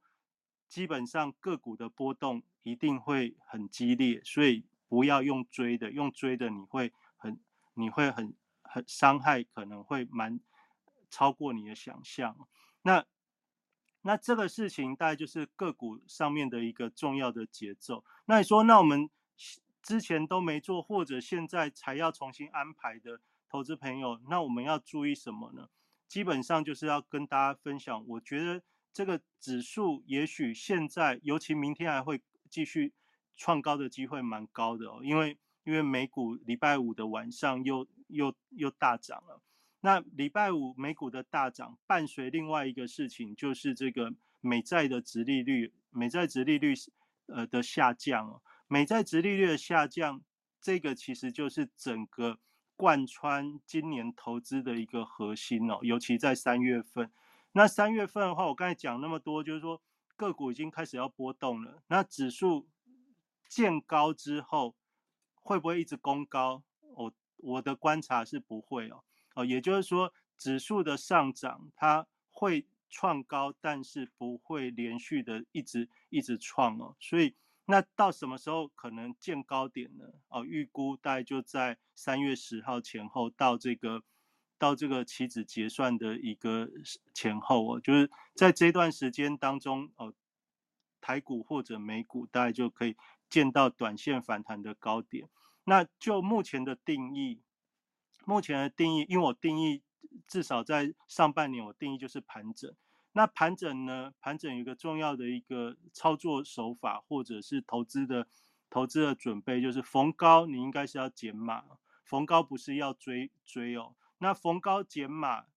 基本上个股的波动一定会很激烈，所以不要用追的，用追的你会很你会很很伤害，可能会蛮超过你的想象。那那这个事情大概就是个股上面的一个重要的节奏。那你说，那我们？之前都没做，或者现在才要重新安排的投资朋友，那我们要注意什么呢？基本上就是要跟大家分享，我觉得这个指数也许现在，尤其明天还会继续创高的机会蛮高的哦，因为因为美股礼拜五的晚上又又又大涨了。那礼拜五美股的大涨，伴随另外一个事情，就是这个美债的值利率，美债值利率呃的下降哦。美债殖利率的下降，这个其实就是整个贯穿今年投资的一个核心哦，尤其在三月份。那三月份的话，我刚才讲那么多，就是说个股已经开始要波动了。那指数见高之后，会不会一直攻高？我我的观察是不会哦。哦，也就是说，指数的上涨它会创高，但是不会连续的一直一直创哦，所以。那到什么时候可能见高点呢？哦，预估大概就在三月十号前后到这个到这个期指结算的一个前后哦，就是在这段时间当中哦，台股或者美股大概就可以见到短线反弹的高点。那就目前的定义，目前的定义，因为我定义至少在上半年我定义就是盘整。那盘整呢？盘整有一个重要的一个操作手法，或者是投资的投资的准备，就是逢高你应该是要减码，逢高不是要追追哦。那逢高减码，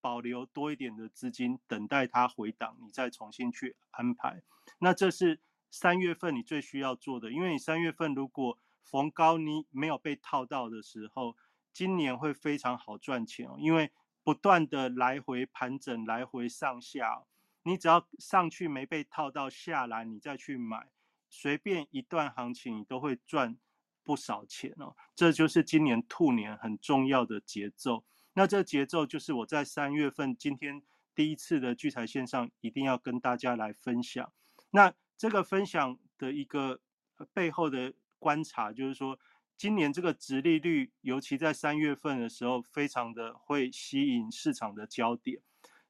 保留多一点的资金，等待它回档，你再重新去安排。那这是三月份你最需要做的，因为你三月份如果逢高你没有被套到的时候，今年会非常好赚钱哦，因为不断的来回盘整，来回上下，你只要上去没被套到下来，你再去买，随便一段行情你都会赚不少钱哦。这就是今年兔年很重要的节奏。那这节奏就是我在三月份今天第一次的聚财线上一定要跟大家来分享。那这个分享的一个背后的观察就是说，今年这个殖利率，尤其在三月份的时候，非常的会吸引市场的焦点。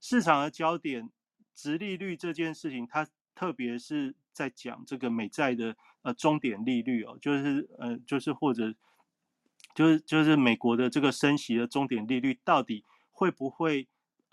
市场的焦点，殖利率这件事情，它特别是在讲这个美债的呃终点利率哦，就是呃就是或者。就是就是美国的这个升息的终点利率到底会不会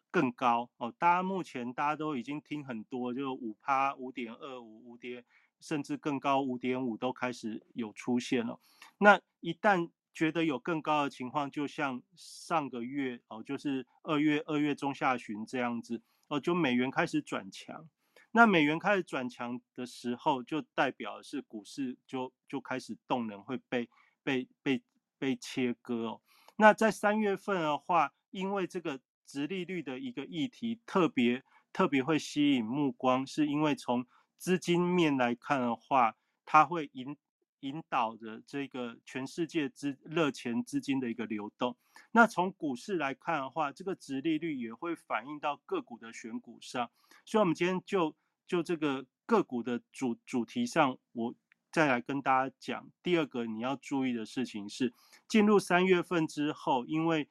更高哦？大家目前大家都已经听很多，就五趴、五点二五、五点，甚至更高五点五都开始有出现了。那一旦觉得有更高的情况，就像上个月哦，就是二月二月中下旬这样子哦，就美元开始转强。那美元开始转强的时候，就代表是股市就就开始动能会被被被。被切割哦，那在三月份的话，因为这个直利率的一个议题特别特别会吸引目光，是因为从资金面来看的话，它会引引导着这个全世界资热钱资金的一个流动。那从股市来看的话，这个值利率也会反映到个股的选股上。所以，我们今天就就这个个股的主主题上，我。再来跟大家讲，第二个你要注意的事情是，进入三月份之后，因为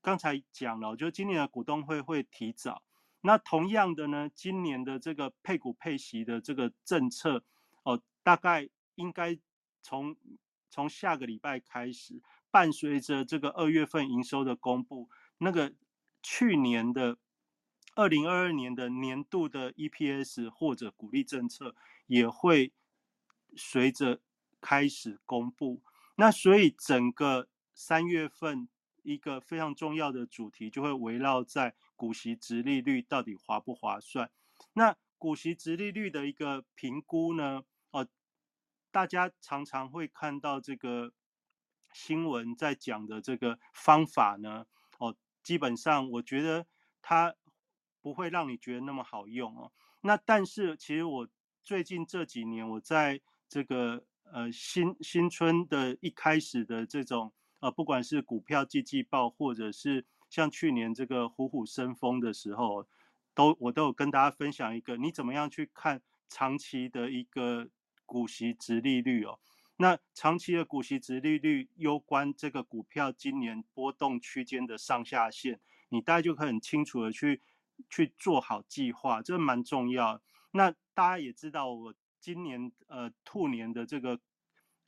刚才讲了，就今年的股东会会提早。那同样的呢，今年的这个配股配息的这个政策，哦，大概应该从从下个礼拜开始，伴随着这个二月份营收的公布，那个去年的二零二二年的年度的 EPS 或者鼓励政策也会。随着开始公布，那所以整个三月份一个非常重要的主题就会围绕在股息值利率到底划不划算。那股息值利率的一个评估呢？哦，大家常常会看到这个新闻在讲的这个方法呢，哦，基本上我觉得它不会让你觉得那么好用哦。那但是其实我最近这几年我在这个呃新新春的一开始的这种呃，不管是股票季季报，或者是像去年这个虎虎生风的时候，都我都有跟大家分享一个，你怎么样去看长期的一个股息值利率哦？那长期的股息值利率攸关这个股票今年波动区间的上下限，你大家就可以很清楚的去去做好计划，这蛮重要。那大家也知道我。今年呃兔年的这个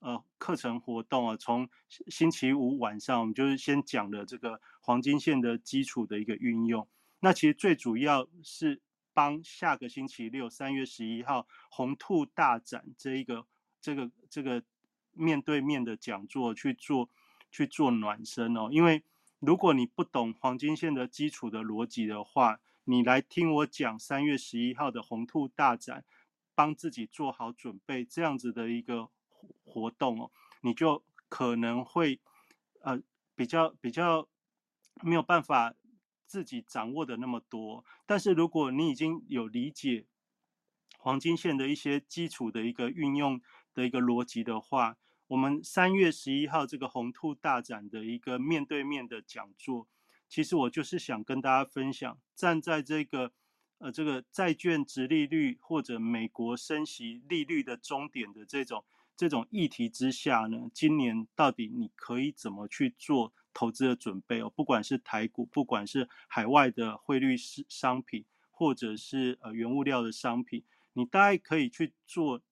呃课程活动啊，从星期五晚上我们就是先讲了这个黄金线的基础的一个运用。那其实最主要是帮下个星期六三月十一号红兔大展这一个这个这个面对面的讲座去做去做暖身哦。因为如果你不懂黄金线的基础的逻辑的话，你来听我讲三月十一号的红兔大展。帮自己做好准备，这样子的一个活动哦，你就可能会呃比较比较没有办法自己掌握的那么多。但是如果你已经有理解黄金线的一些基础的一个运用的一个逻辑的话，我们三月十一号这个红兔大展的一个面对面的讲座，其实我就是想跟大家分享，站在这个。呃，这个债券值利率或者美国升息利率的终点的这种这种议题之下呢，今年到底你可以怎么去做投资的准备哦？不管是台股，不管是海外的汇率是商品，或者是呃原物料的商品，你大概可以去做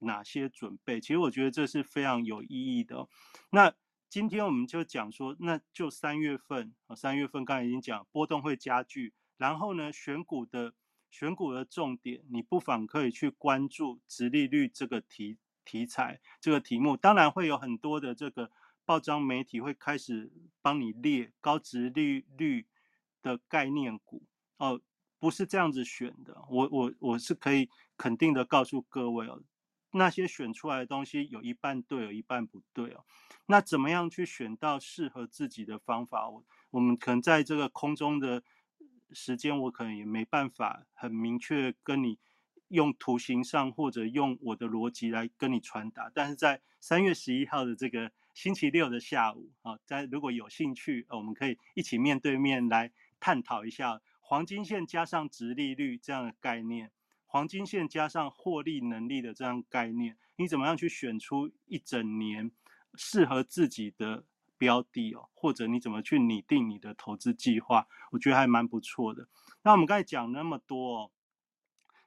哪些准备？其实我觉得这是非常有意义的。那今天我们就讲说，那就三月份啊，三月份刚才已经讲波动会加剧。然后呢，选股的选股的重点，你不妨可以去关注直利率这个题题材这个题目。当然会有很多的这个报章媒体会开始帮你列高值利率的概念股哦，不是这样子选的。我我我是可以肯定的告诉各位哦，那些选出来的东西有一半对，有一半不对哦。那怎么样去选到适合自己的方法？我我们可能在这个空中的时间，我可能也没办法很明确跟你用图形上或者用我的逻辑来跟你传达。但是在三月十一号的这个。星期六的下午，啊，在如果有兴趣，我们可以一起面对面来探讨一下黄金线加上直利率这样的概念，黄金线加上获利能力的这样概念，你怎么样去选出一整年适合自己的标的哦？或者你怎么去拟定你的投资计划？我觉得还蛮不错的。那我们刚才讲那么多哦，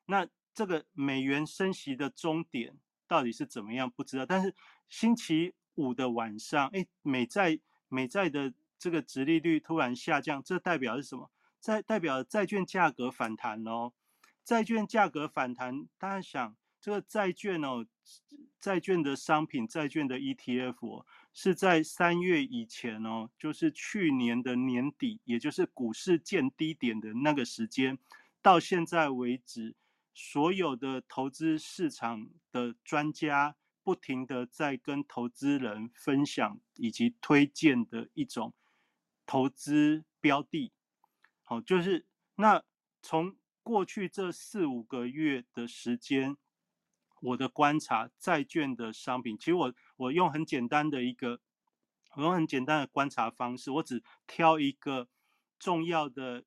那这个美元升息的终点到底是怎么样？不知道。但是星期五的晚上，哎，美债美债的这个殖利率突然下降，这代表是什么？在代表债券价格反弹哦。债券价格反弹，大家想，这个债券哦，债券的商品，债券的 ETF 是在三月以前哦，就是去年的年底，也就是股市见低点的那个时间，到现在为止，所有的投资市场的专家。不停的在跟投资人分享以及推荐的一种投资标的，好，就是那从过去这四五个月的时间，我的观察，债券的商品，其实我我用很简单的一个，我用很简单的观察方式，我只挑一个重要的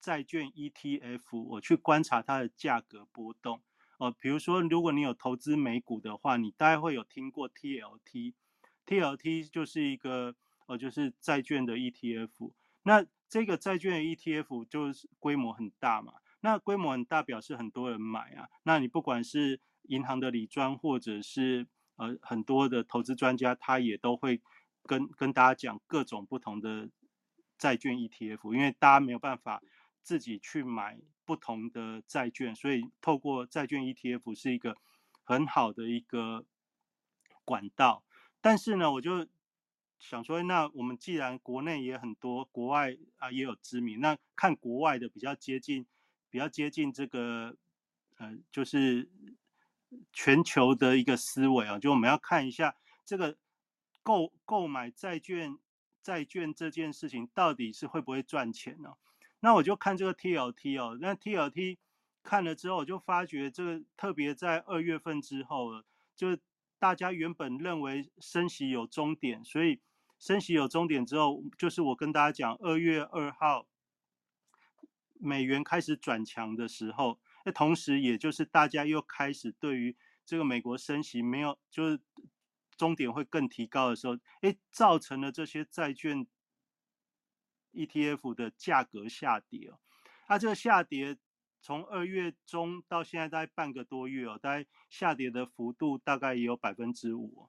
债券 ETF，我去观察它的价格波动。哦，比如说，如果你有投资美股的话，你大概会有听过 TLT，TLT 就是一个呃，就是债券的 ETF。那这个债券 ETF 就是规模很大嘛，那规模很大表示很多人买啊。那你不管是银行的理专，或者是呃很多的投资专家，他也都会跟跟大家讲各种不同的债券 ETF，因为大家没有办法。自己去买不同的债券，所以透过债券 ETF 是一个很好的一个管道。但是呢，我就想说，那我们既然国内也很多，国外啊也有知名，那看国外的比较接近，比较接近这个，呃，就是全球的一个思维啊，就我们要看一下这个购购买债券债券这件事情到底是会不会赚钱呢？那我就看这个 TLT 哦，那 TLT 看了之后，我就发觉这个特别在二月份之后，就大家原本认为升息有终点，所以升息有终点之后，就是我跟大家讲，二月二号美元开始转强的时候，那同时也就是大家又开始对于这个美国升息没有就是终点会更提高的时候，哎，造成了这些债券。ETF 的价格下跌哦，它这个下跌从二月中到现在大概半个多月哦，大概下跌的幅度大概也有百分之五。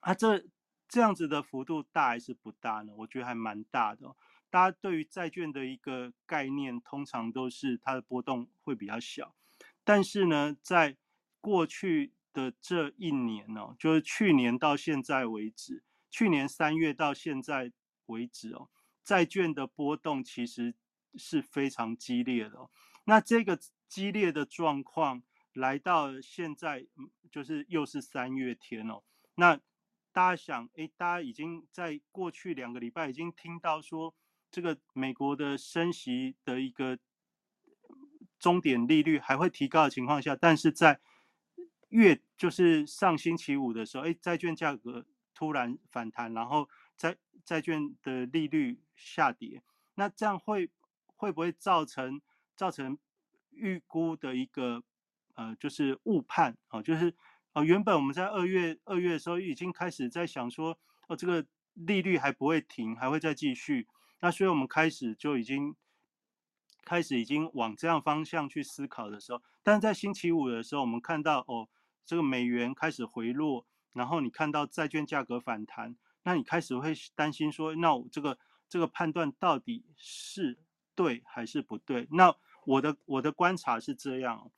啊，这这样子的幅度大还是不大呢？我觉得还蛮大的。大家对于债券的一个概念，通常都是它的波动会比较小。但是呢，在过去的这一年哦，就是去年到现在为止，去年三月到现在为止哦。债券的波动其实是非常激烈的，那这个激烈的状况来到现在，就是又是三月天哦。那大家想，哎，大家已经在过去两个礼拜已经听到说，这个美国的升息的一个终点利率还会提高的情况下，但是在月就是上星期五的时候，哎，债券价格突然反弹，然后债债券的利率。下跌，那这样会会不会造成造成预估的一个呃，就是误判啊？就是啊，原本我们在二月二月的时候已经开始在想说，哦，这个利率还不会停，还会再继续。那所以我们开始就已经开始已经往这样方向去思考的时候，但是在星期五的时候，我们看到哦，这个美元开始回落，然后你看到债券价格反弹，那你开始会担心说，那我这个。这个判断到底是对还是不对？那我的我的观察是这样，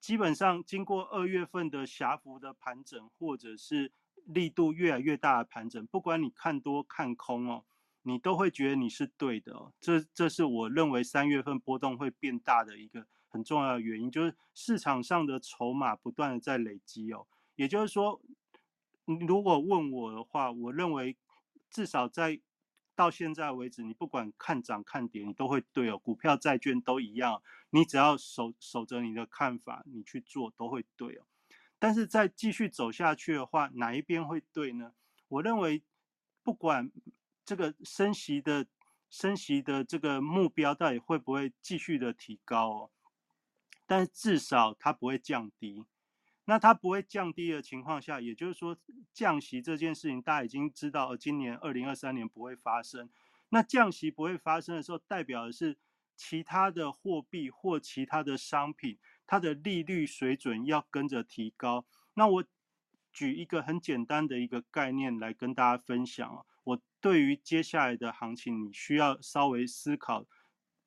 基本上经过二月份的狭幅的盘整，或者是力度越来越大的盘整，不管你看多看空哦，你都会觉得你是对的。这这是我认为三月份波动会变大的一个很重要的原因，就是市场上的筹码不断的在累积哦。也就是说，如果问我的话，我认为至少在到现在为止，你不管看涨看跌，你都会对哦。股票、债券都一样，你只要守守着你的看法，你去做都会对哦。但是再继续走下去的话，哪一边会对呢？我认为，不管这个升息的升息的这个目标到底会不会继续的提高哦，但至少它不会降低。那它不会降低的情况下，也就是说降息这件事情大家已经知道，今年二零二三年不会发生。那降息不会发生的时候，代表的是其他的货币或其他的商品。它的利率水准要跟着提高。那我举一个很简单的一个概念来跟大家分享啊。我对于接下来的行情，你需要稍微思考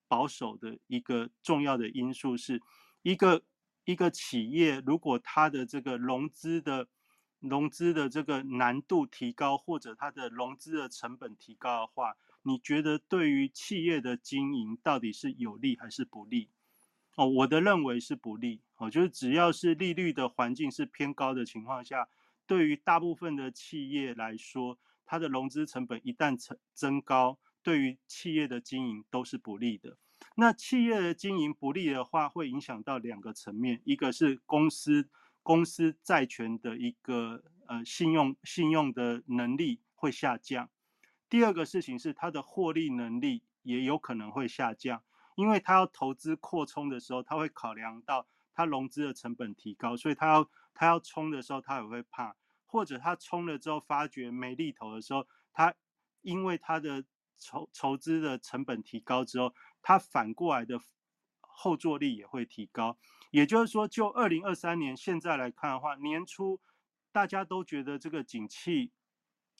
保守的一个重要的因素，是一个一个企业如果它的这个融资的融资的这个难度提高，或者它的融资的成本提高的话，你觉得对于企业的经营到底是有利还是不利？哦，我的认为是不利哦，就是只要是利率的环境是偏高的情况下，对于大部分的企业来说，它的融资成本一旦增增高，对于企业的经营都是不利的。那企业的经营不利的话，会影响到两个层面，一个是公司公司债权的一个呃信用信用的能力会下降，第二个事情是它的获利能力也有可能会下降。因为他要投资扩充的时候，他会考量到他融资的成本提高，所以他要他要冲的时候，他也会怕，或者他冲了之后发觉没利头的时候，他因为他的筹筹资的成本提高之后，它反过来的后坐力也会提高。也就是说，就二零二三年现在来看的话，年初大家都觉得这个景气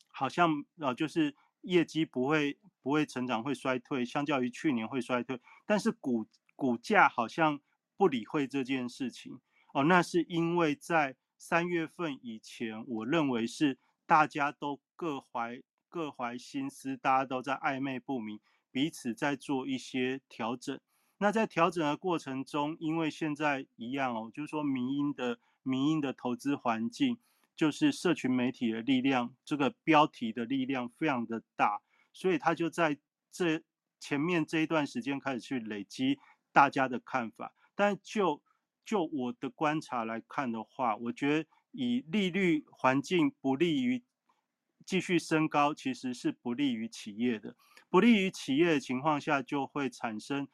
好像呃就是。业绩不会不会成长，会衰退，相较于去年会衰退，但是股股价好像不理会这件事情哦，那是因为在三月份以前，我认为是大家都各怀各怀心思，大家都在暧昧不明，彼此在做一些调整。那在调整的过程中，因为现在一样哦，就是说民营的民营的投资环境。就是社群媒体的力量，这个标题的力量非常的大，所以他就在这前面这一段时间开始去累积大家的看法。但就就我的观察来看的话，我觉得以利率环境不利于继续升高，其实是不利于企业的。不利于企业的情况下，就会产生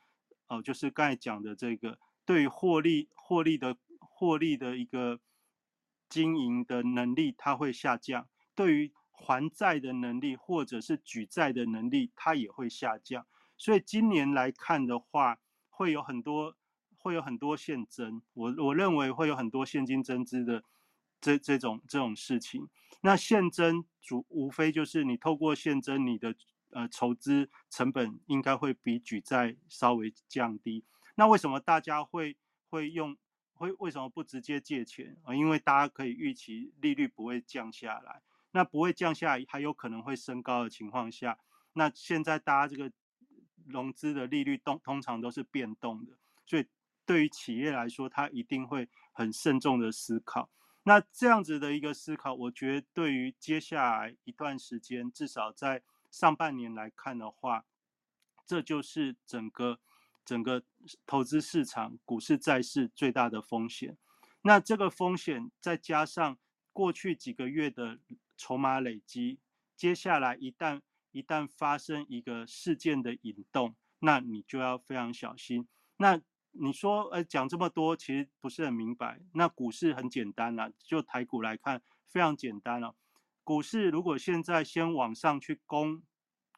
哦，就是刚才讲的这个对于获利获利的获利的一个。经营的能力它会下降，对于还债的能力或者是举债的能力，它也会下降。所以今年来看的话，会有很多会有很多现增，我我认为会有很多现金增资的这这种这种事情。那现增主无非就是你透过现增，你的呃筹资成本应该会比举债稍微降低。那为什么大家会会用？会为什么不直接借钱啊？因为大家可以预期利率不会降下来，那不会降下来，还有可能会升高的情况下，那现在大家这个融资的利率通通常都是变动的，所以对于企业来说，它一定会很慎重的思考。那这样子的一个思考，我觉得对于接下来一段时间，至少在上半年来看的话，这就是整个。整个投资市场、股市、债市最大的风险，那这个风险再加上过去几个月的筹码累积，接下来一旦一旦发生一个事件的引动，那你就要非常小心。那你说，呃，讲这么多，其实不是很明白。那股市很简单了，就台股来看，非常简单了。股市如果现在先往上去攻。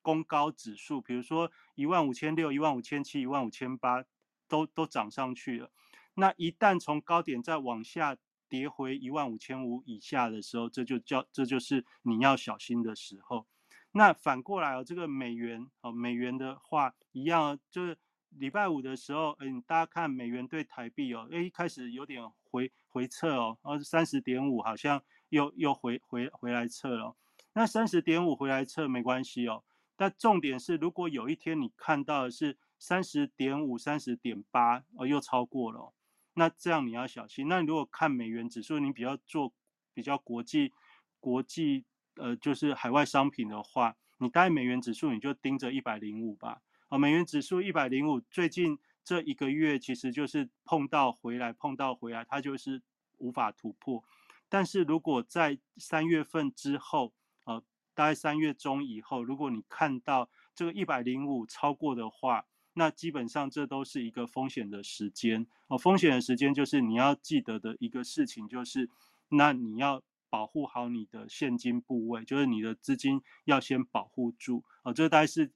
攻高指数，比如说一万五千六、一万五千七、一万五千八，都都涨上去了。那一旦从高点再往下跌回一万五千五以下的时候，这就叫这就是你要小心的时候。那反过来哦，这个美元哦，美元的话一样，就是礼拜五的时候，嗯，大家看美元对台币哦，哎，一开始有点回回撤哦，然后三十点五好像又又回回回来测了。那三十点五回来测没关系哦。但重点是，如果有一天你看到的是三十点五、三十点八，哦，又超过了，那这样你要小心。那如果看美元指数，你比较做比较国际国际呃，就是海外商品的话，你带美元指数你就盯着一百零五吧。啊，美元指数一百零五，最近这一个月其实就是碰到回来，碰到回来，它就是无法突破。但是如果在三月份之后，呃，大概三月中以后，如果你看到这个一百零五超过的话，那基本上这都是一个风险的时间。哦，风险的时间就是你要记得的一个事情，就是那你要保护好你的现金部位，就是你的资金要先保护住。哦，这大概是。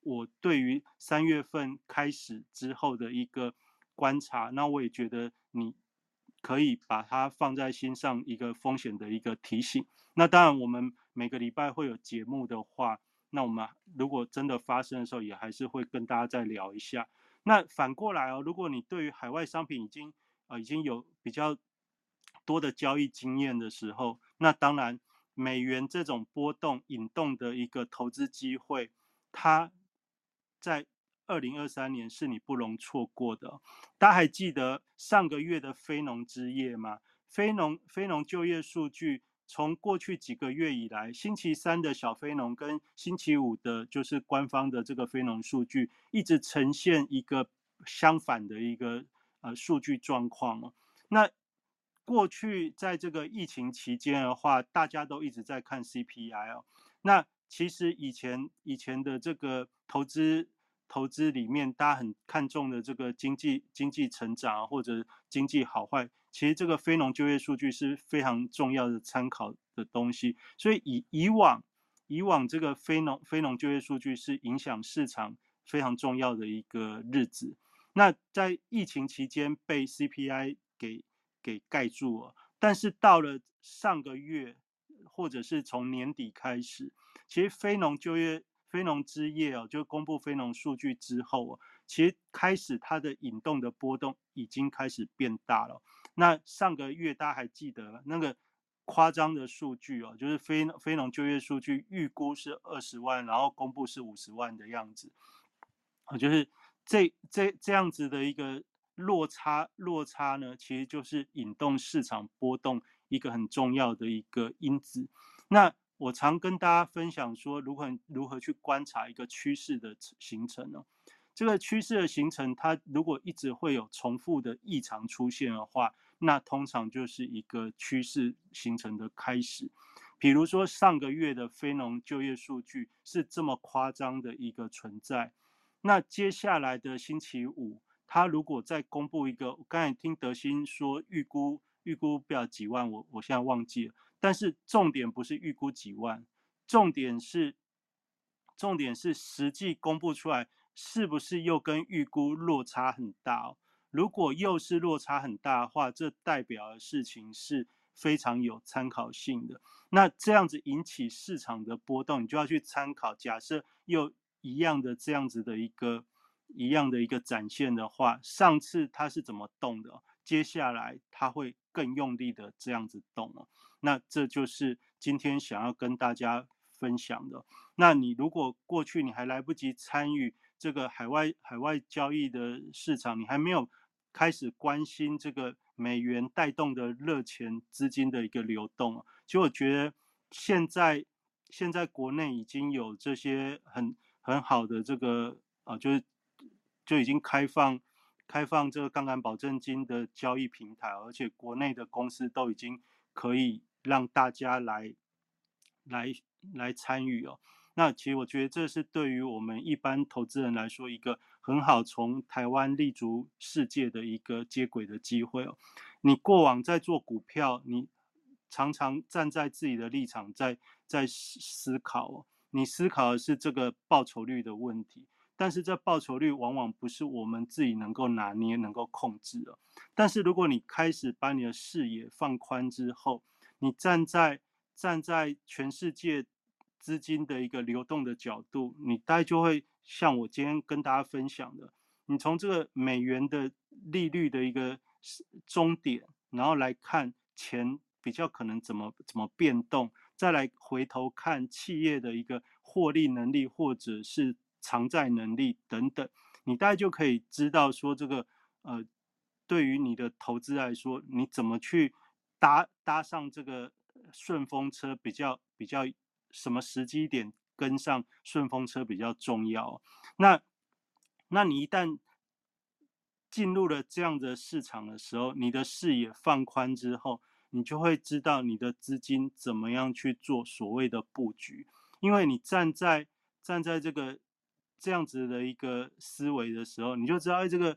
我对于三月份开始之后的一个观察，那我也觉得你可以把它放在心上，一个风险的一个提醒。那当然，我们每个礼拜会有节目的话，那我们如果真的发生的时候，也还是会跟大家再聊一下。那反过来哦，如果你对于海外商品已经呃已经有比较多的交易经验的时候，那当然美元这种波动引动的一个投资机会，它。在二零二三年是你不容错过的。大家还记得上个月的非农之夜吗？非农非农就业数据从过去几个月以来，星期三的小非农跟星期五的，就是官方的这个非农数据，一直呈现一个相反的一个呃数据状况哦。那过去在这个疫情期间的话，大家都一直在看 CPI 哦。那其实以前以前的这个投资投资里面，大家很看重的这个经济经济成长或者经济好坏，其实这个非农就业数据是非常重要的参考的东西。所以以以往以往这个非农非农就业数据是影响市场非常重要的一个日子。那在疫情期间被 CPI 给给盖住了，但是到了上个月或者是从年底开始。其实非农就业、非农之夜哦，就公布非农数据之后哦，其实开始它的引动的波动已经开始变大了。那上个月大家还记得那个夸张的数据哦，就是非非农就业数据预估是二十万，然后公布是五十万的样子，啊，就是这这这样子的一个落差落差呢，其实就是引动市场波动一个很重要的一个因子。那我常跟大家分享说，如何如何去观察一个趋势的形成呢？这个趋势的形成，它如果一直会有重复的异常出现的话，那通常就是一个趋势形成的开始。比如说上个月的非农就业数据是这么夸张的一个存在，那接下来的星期五，它如果再公布一个，我刚才听德兴说预估预估不要几万，我我现在忘记了。但是重点不是预估几万，重点是，重点是实际公布出来是不是又跟预估落差很大？如果又是落差很大的话，这代表的事情是非常有参考性的。那这样子引起市场的波动，你就要去参考。假设又一样的这样子的一个一样的一个展现的话，上次它是怎么动的？接下来它会更用力的这样子动了。那这就是今天想要跟大家分享的。那你如果过去你还来不及参与这个海外海外交易的市场，你还没有开始关心这个美元带动的热钱资金的一个流动，其实我觉得现在现在国内已经有这些很很好的这个啊，就是就已经开放开放这个杠杆保证金的交易平台，而且国内的公司都已经可以。让大家来来来参与哦。那其实我觉得这是对于我们一般投资人来说一个很好从台湾立足世界的一个接轨的机会哦。你过往在做股票，你常常站在自己的立场在在思考哦。你思考的是这个报酬率的问题，但是这报酬率往往不是我们自己能够拿捏、能够控制的。但是如果你开始把你的视野放宽之后，你站在站在全世界资金的一个流动的角度，你大概就会像我今天跟大家分享的，你从这个美元的利率的一个终点，然后来看钱比较可能怎么怎么变动，再来回头看企业的一个获。利能力或者是偿债能力等等，你大概就可以知道说这个呃，对于你的投资来说，你怎么去搭搭上这个顺风车比较比较什么时机点跟上顺风车比较重要。那那你一旦进入了这样的市场的时候，你的视野放宽之后，你就会知道你的资金怎么样去做所谓的布局。因为你站在站在这个这样子的一个思维的时候，你就知道，哎，这个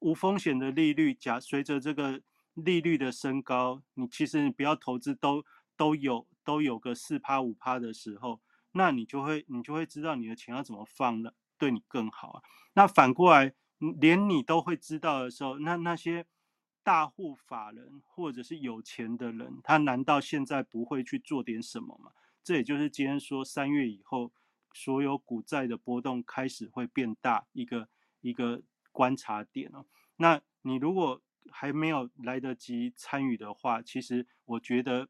无风险的利率，假随着这个利率的升高，你其实你不要投资都都有都有个四趴五趴的时候，那你就会你就会知道你的钱要怎么放了，对你更好啊。那反过来，连你都会知道的时候，那那些大户法人或者是有钱的人，他难道现在不会去做点什么吗？这也就是今天说三月以后，所有股债的波动开始会变大一个一个观察点哦。那你如果还没有来得及参与的话，其实我觉得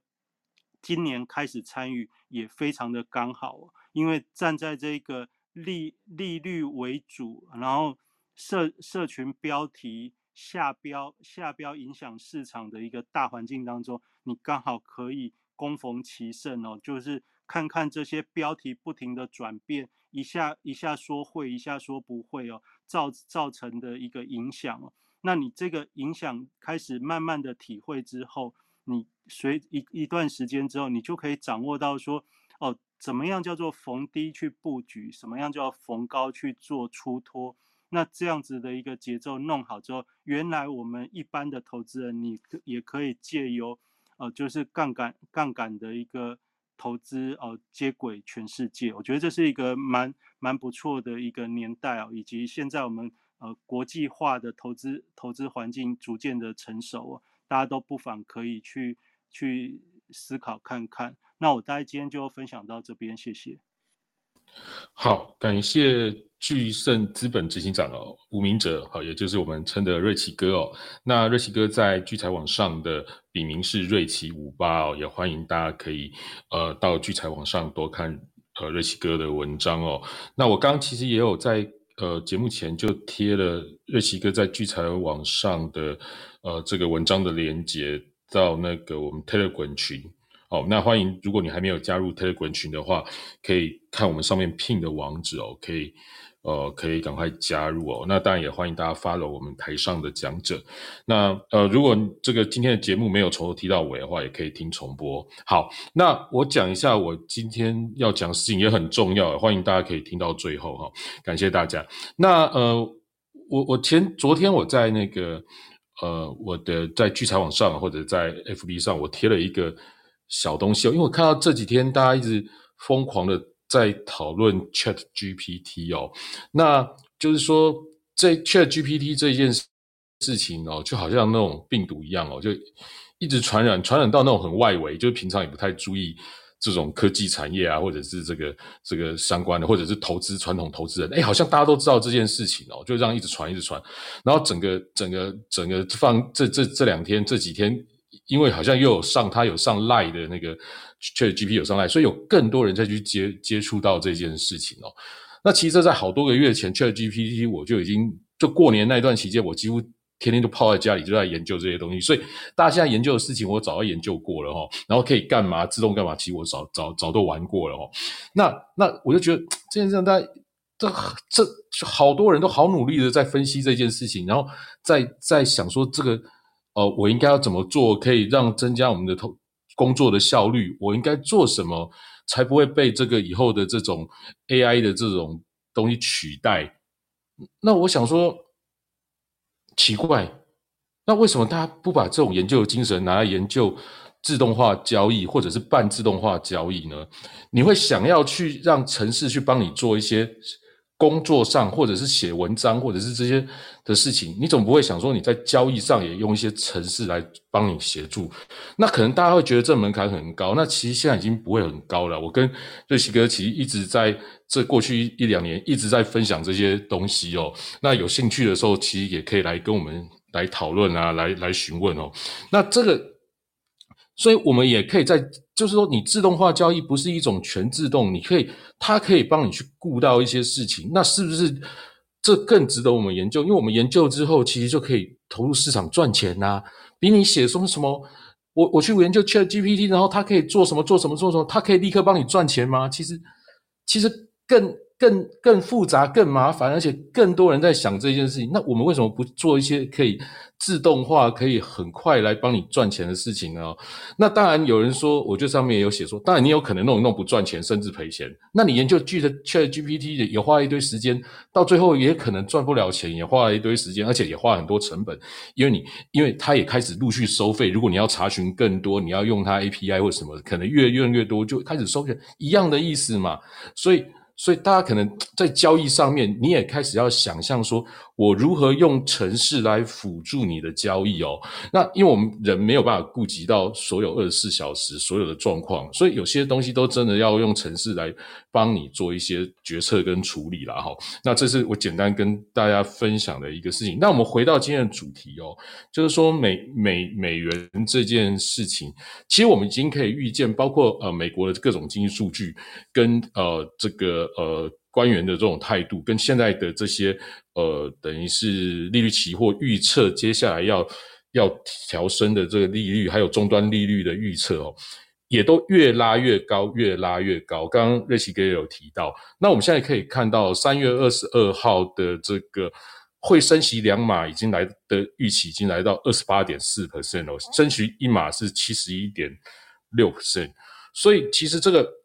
今年开始参与也非常的刚好，因为站在这个利利率为主，然后社社群标题下标下标影响市场的一个大环境当中，你刚好可以。攻逢其胜哦，就是看看这些标题不停的转变，一下一下说会，一下说不会哦，造造成的一个影响哦。那你这个影响开始慢慢的体会之后，你随一一段时间之后，你就可以掌握到说，哦，怎么样叫做逢低去布局，什么样叫逢高去做出脱。那这样子的一个节奏弄好之后，原来我们一般的投资人，你也可以借由。呃，就是杠杆杠杆的一个投资，呃，接轨全世界，我觉得这是一个蛮蛮不错的一个年代哦，以及现在我们呃国际化的投资投资环境逐渐的成熟，大家都不妨可以去去思考看看。那我大概今天就分享到这边，谢谢。好，感谢巨盛资本执行长哦，吴明哲，好，也就是我们称的瑞奇哥哦。那瑞奇哥在聚财网上的笔名是瑞奇五八哦，也欢迎大家可以呃到聚财网上多看呃瑞奇哥的文章哦。那我刚其实也有在呃节目前就贴了瑞奇哥在聚财网上的呃这个文章的连接到那个我们 Telegram 群。哦，那欢迎，如果你还没有加入 Telegram 群的话，可以看我们上面 pin 的网址哦，可以，呃，可以赶快加入哦。那当然也欢迎大家 follow 我们台上的讲者。那呃，如果这个今天的节目没有从头提到尾的话，也可以听重播。好，那我讲一下我今天要讲的事情也很重要，欢迎大家可以听到最后哈。感谢大家。那呃，我我前昨天我在那个呃我的在聚财网上或者在 FB 上，我贴了一个。小东西哦，因为我看到这几天大家一直疯狂的在讨论 Chat GPT 哦，那就是说这 Chat GPT 这件事情哦，就好像那种病毒一样哦，就一直传染，传染到那种很外围，就是平常也不太注意这种科技产业啊，或者是这个这个相关的，或者是投资传统投资人，哎，好像大家都知道这件事情哦，就这样一直传一直传，然后整个整个整个放这这这两天这几天。因为好像又有上，他有上赖的那个 Chat G P 有上赖，所以有更多人再去接接触到这件事情哦。那其实，在好多个月前，Chat G P T 我就已经就过年那段期间，我几乎天天都泡在家里，就在研究这些东西。所以大家现在研究的事情，我早就研究过了哈。然后可以干嘛，自动干嘛，其实我早早早都玩过了哈。那那我就觉得这件事情，大家这这好多人都好努力的在分析这件事情，然后在在想说这个。哦，我应该要怎么做，可以让增加我们的投工作的效率？我应该做什么，才不会被这个以后的这种 AI 的这种东西取代？那我想说，奇怪，那为什么大家不把这种研究的精神拿来研究自动化交易，或者是半自动化交易呢？你会想要去让城市去帮你做一些？工作上，或者是写文章，或者是这些的事情，你总不会想说你在交易上也用一些程式来帮你协助？那可能大家会觉得这门槛很高。那其实现在已经不会很高了。我跟瑞奇哥其实一直在这过去一两年一直在分享这些东西哦。那有兴趣的时候，其实也可以来跟我们来讨论啊，来来询问哦。那这个所以我们也可以在，就是说，你自动化交易不是一种全自动，你可以，它可以帮你去顾到一些事情，那是不是这更值得我们研究？因为我们研究之后，其实就可以投入市场赚钱呐。比你写什么什么，我我去研究 Chat GPT，然后它可以做什么做什么做什么，它可以立刻帮你赚钱吗？其实，其实更。更更复杂、更麻烦，而且更多人在想这件事情。那我们为什么不做一些可以自动化、可以很快来帮你赚钱的事情呢？那当然有人说，我觉得上面也有写说，当然你有可能弄一弄不赚钱，甚至赔钱。那你研究 G 的 Chat GPT 也花一堆时间，到最后也可能赚不了钱，也花了一堆时间，而且也花很多成本。因为你，因为它也开始陆续收费。如果你要查询更多，你要用它 API 或什么，可能越用越多就开始收钱，一样的意思嘛。所以。所以大家可能在交易上面，你也开始要想象说。我如何用城市来辅助你的交易哦？那因为我们人没有办法顾及到所有二十四小时所有的状况，所以有些东西都真的要用城市来帮你做一些决策跟处理了哈。那这是我简单跟大家分享的一个事情。那我们回到今天的主题哦，就是说美美美元这件事情，其实我们已经可以预见，包括呃美国的各种经济数据跟呃这个呃。官员的这种态度，跟现在的这些呃，等于是利率期货预测接下来要要调升的这个利率，还有终端利率的预测哦，也都越拉越高，越拉越高。刚刚瑞奇哥也有提到，那我们现在可以看到三月二十二号的这个会升息两码已经来的预期已经来到二十八点四 percent 哦，升息一码是七十一点六 percent，所以其实这个。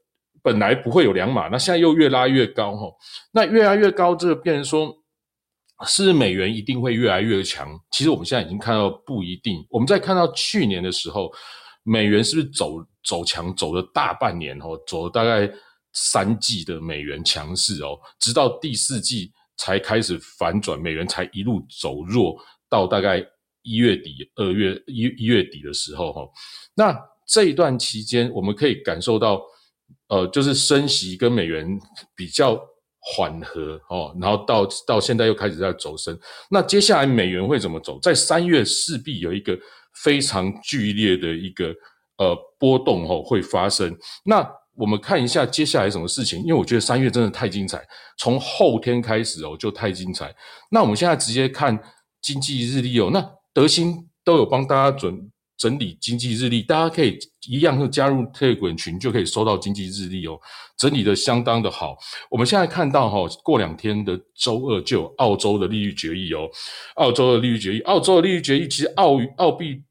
本来不会有两码，那现在又越拉越高哈，那越拉越高，这个变成说是美元一定会越来越强。其实我们现在已经看到不一定。我们在看到去年的时候，美元是不是走走强走了大半年哦，走了大概三季的美元强势哦，直到第四季才开始反转，美元才一路走弱到大概一月底、二月一一月底的时候哈。那这一段期间，我们可以感受到。呃，就是升息跟美元比较缓和哦，然后到到现在又开始在走升。那接下来美元会怎么走？在三月势必有一个非常剧烈的一个呃波动哦会发生。那我们看一下接下来什么事情，因为我觉得三月真的太精彩，从后天开始哦就太精彩。那我们现在直接看经济日历哦，那德兴都有帮大家准。整理经济日历，大家可以一样是加入 Telegram 群，就可以收到经济日历哦。整理的相当的好。我们现在看到哈，过两天的周二就有澳洲的利率决议哦。澳洲的利率决议，澳洲的利率决议，其实澳澳币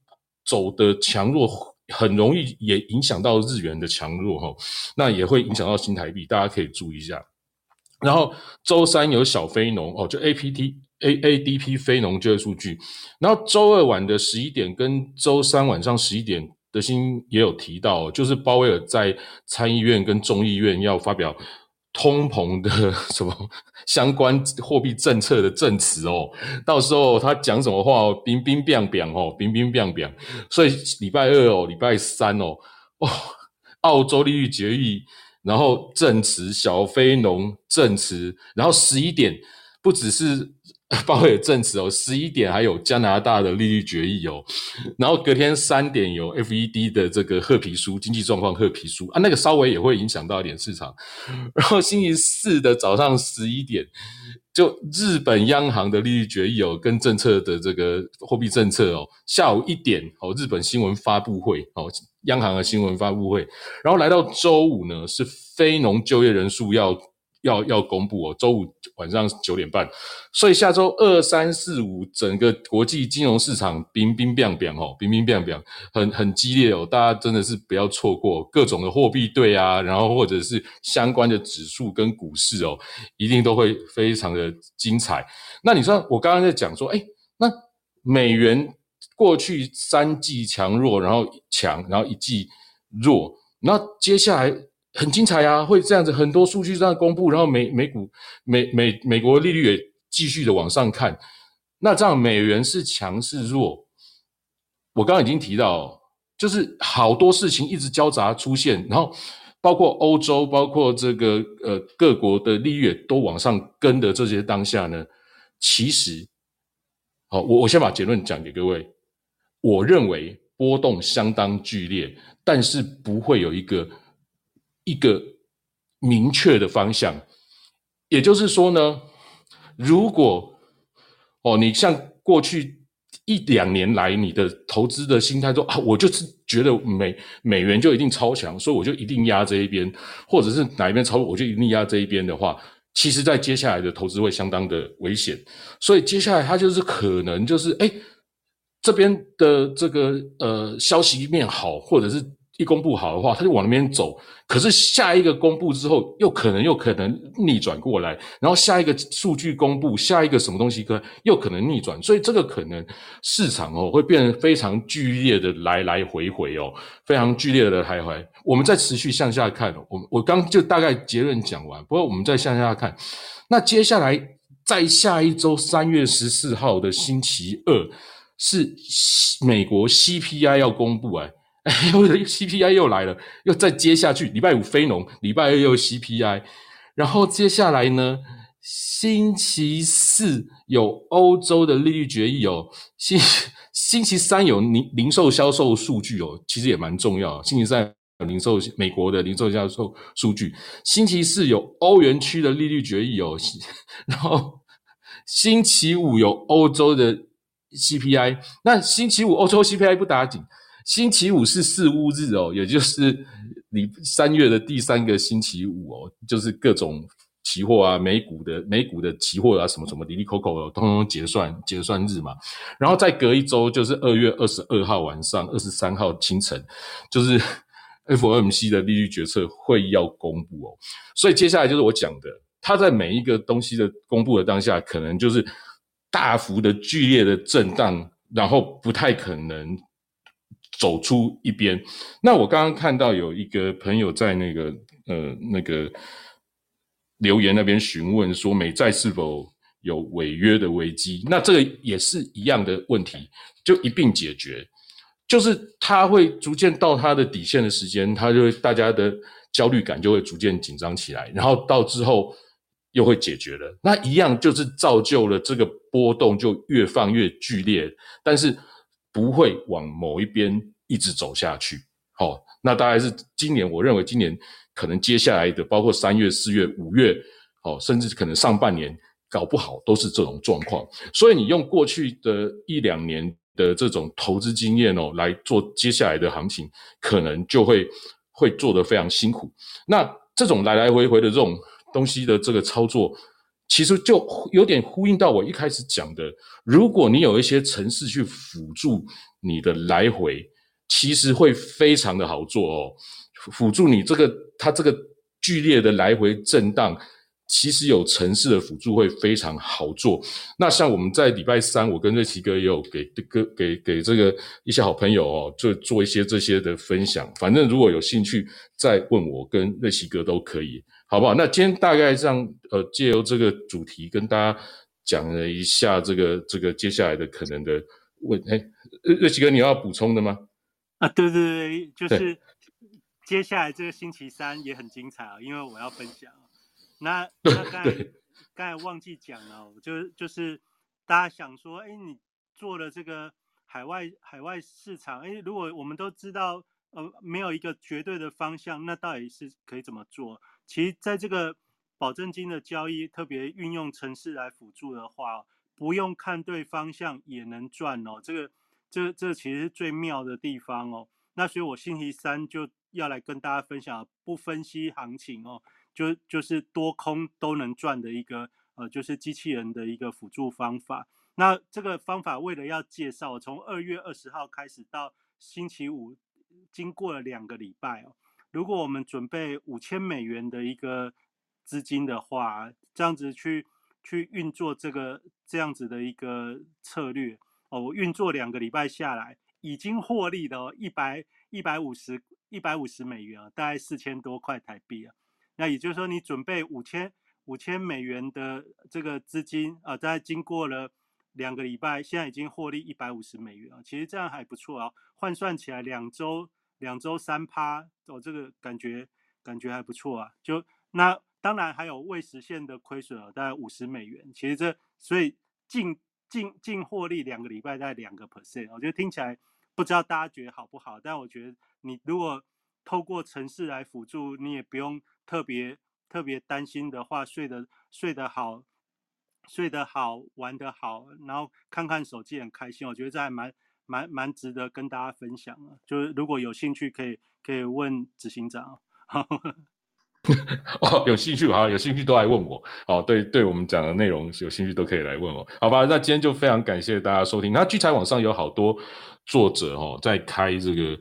走的强弱很容易也影响到日元的强弱哈。那也会影响到新台币，大家可以注意一下。然后周三有小非农哦，就 APT。A A D P 非农就业数据，然后周二晚的十一点跟周三晚上十一点，德新也有提到，就是鲍威尔在参议院跟众议院要发表通膨的什么 相关货币政策的证词哦，到时候他讲什么话哦，冰冰冰冰哦，冰冰冰冰，所以礼拜二哦，礼拜三哦，哦，澳洲利率决议，然后证词小非农证词，然后十一点不只是。鲍威尔证词哦，十一点还有加拿大的利率决议哦，然后隔天三点有 FED 的这个褐皮书经济状况褐皮书啊，那个稍微也会影响到一点市场。然后星期四的早上十一点，就日本央行的利率决议哦，跟政策的这个货币政策哦，下午一点哦，日本新闻发布会哦，央行的新闻发布会，然后来到周五呢，是非农就业人数要。要要公布哦，周五晚上九点半，所以下周二三四五整个国际金融市场冰冰冰冰哦，冰冰冰冰，很很激烈哦，大家真的是不要错过各种的货币对啊，然后或者是相关的指数跟股市哦，一定都会非常的精彩。那你说我刚刚在讲说，哎，那美元过去三季强弱，然后强，然后一季弱，那接下来。很精彩啊，会这样子，很多数据这样公布，然后美美股美美美国利率也继续的往上看，那这样美元是强是弱？我刚刚已经提到，就是好多事情一直交杂出现，然后包括欧洲，包括这个呃各国的利率都往上跟的这些当下呢，其实，好，我我先把结论讲给各位，我认为波动相当剧烈，但是不会有一个一个明确的方向。也就是说呢，如果哦，你像过去。一两年来，你的投资的心态说啊，我就是觉得美美元就一定超强，所以我就一定压这一边，或者是哪一边超，我就一定压这一边的话，其实，在接下来的投资会相当的危险。所以接下来它就是可能就是哎，这边的这个呃消息面好，或者是。一公布好的话，他就往那边走。可是下一个公布之后，又可能又可能逆转过来。然后下一个数据公布，下一个什么东西可又可能逆转。所以这个可能市场哦会变得非常剧烈的来来回回哦，非常剧烈的徘徊。我们再持续向下看，我我刚就大概结论讲完。不过我们再向下看，那接下来在下一周三月十四号的星期二是美国 CPI 要公布哎。哎，我的 CPI 又来了，又再接下去。礼拜五非农，礼拜二又 CPI，然后接下来呢，星期四有欧洲的利率决议哦，星星期三有零零售销售数据哦，其实也蛮重要。星期三有零售美国的零售销售数据，星期四有欧元区的利率决议哦，然后星期五有欧洲的 CPI，那星期五欧洲 CPI 不打紧。星期五是四乌日哦，也就是你三月的第三个星期五哦，就是各种期货啊、美股的美股的期货啊，什么什么滴滴扣扣，通通结算结算日嘛。然后再隔一周就是二月二十二号晚上、二十三号清晨，就是 FOMC 的利率决策会议要公布哦。所以接下来就是我讲的，它在每一个东西的公布的当下，可能就是大幅的剧烈的震荡，然后不太可能。走出一边，那我刚刚看到有一个朋友在那个呃那个留言那边询问说美债是否有违约的危机？那这个也是一样的问题，就一并解决。就是它会逐渐到它的底线的时间，它就会大家的焦虑感就会逐渐紧张起来，然后到之后又会解决了。那一样就是造就了这个波动就越放越剧烈，但是。不会往某一边一直走下去，好，那大概是今年，我认为今年可能接下来的，包括三月、四月、五月，哦，甚至可能上半年，搞不好都是这种状况。所以你用过去的一两年的这种投资经验哦，来做接下来的行情，可能就会会做得非常辛苦。那这种来来回回的这种东西的这个操作。其实就有点呼应到我一开始讲的，如果你有一些城市去辅助你的来回，其实会非常的好做哦。辅助你这个它这个剧烈的来回震荡，其实有城市的辅助会非常好做。那像我们在礼拜三，我跟瑞奇哥也有给哥给给这个一些好朋友哦，就做一些这些的分享。反正如果有兴趣，再问我跟瑞奇哥都可以。好不好？那今天大概这样，呃，借由这个主题跟大家讲了一下这个这个接下来的可能的问，哎，瑞奇哥，你要补充的吗？啊，对对对，就是接下来这个星期三也很精彩啊，因为我要分享。那 那刚才刚才忘记讲了，就就是大家想说，哎，你做了这个海外海外市场，哎，如果我们都知道，呃，没有一个绝对的方向，那到底是可以怎么做？其实，在这个保证金的交易，特别运用城市来辅助的话，不用看对方向也能赚哦。这个，这，这其实是最妙的地方哦。那所以，我星期三就要来跟大家分享，不分析行情哦，就就是多空都能赚的一个，呃，就是机器人的一个辅助方法。那这个方法为了要介绍，从二月二十号开始到星期五，经过了两个礼拜哦。如果我们准备五千美元的一个资金的话，这样子去去运作这个这样子的一个策略哦，我运作两个礼拜下来，已经获利的哦，一百一百五十一百五十美元啊，大概四千多块台币啊。那也就是说，你准备五千五千美元的这个资金啊，在经过了两个礼拜，现在已经获利一百五十美元啊，其实这样还不错啊，换算起来两周。两周三趴，我这个感觉感觉还不错啊。就那当然还有未实现的亏损啊，大概五十美元。其实这所以净净净获利两个礼拜在两个 percent，我觉得听起来不知道大家觉得好不好？但我觉得你如果透过城市来辅助，你也不用特别特别担心的话，睡得睡得好，睡得好，玩得好，然后看看手机很开心。我觉得这还蛮蛮蛮值得跟大家分享的。就是如果有兴趣，可以可以问执行长。哦，有兴趣好，有兴趣都来问我。哦，对，对我们讲的内容有兴趣都可以来问我。好吧，那今天就非常感谢大家收听。那聚财网上有好多作者哦，在开这个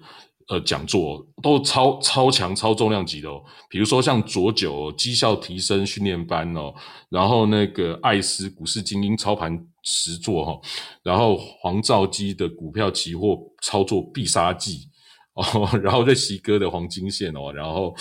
呃讲座，都超超强、超重量级的哦。比如说像左九绩效提升训练班哦，然后那个艾斯股市精英操盘实作哈，然后黄兆基的股票期货操作必杀技。哦，然后瑞奇哥的黄金线哦，然后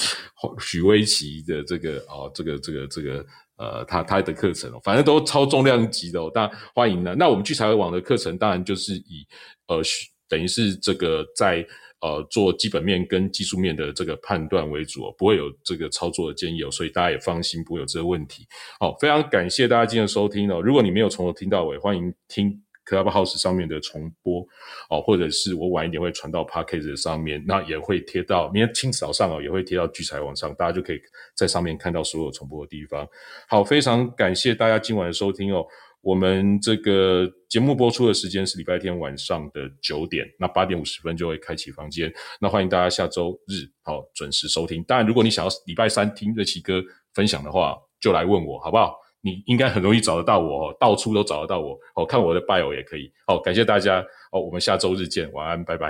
许威奇的这个哦，这个这个这个呃，他他的课程哦，反正都超重量级的哦，大家欢迎呢。那我们聚财网的课程当然就是以呃，等于是这个在呃做基本面跟技术面的这个判断为主，不会有这个操作的建议哦，所以大家也放心，不会有这个问题。好，非常感谢大家今天的收听哦。如果你没有从头听到尾，欢迎听。Clubhouse 上面的重播哦，或者是我晚一点会传到 Podcast 上面，那也会贴到明天清早上哦，也会贴到聚财网上，大家就可以在上面看到所有重播的地方。好，非常感谢大家今晚的收听哦。我们这个节目播出的时间是礼拜天晚上的九点，那八点五十分就会开启房间，那欢迎大家下周日好准时收听。当然，如果你想要礼拜三听瑞奇哥分享的话，就来问我好不好？你应该很容易找得到我，到处都找得到我。哦，看我的 bio 也可以。好，感谢大家。哦，我们下周日见，晚安，拜拜。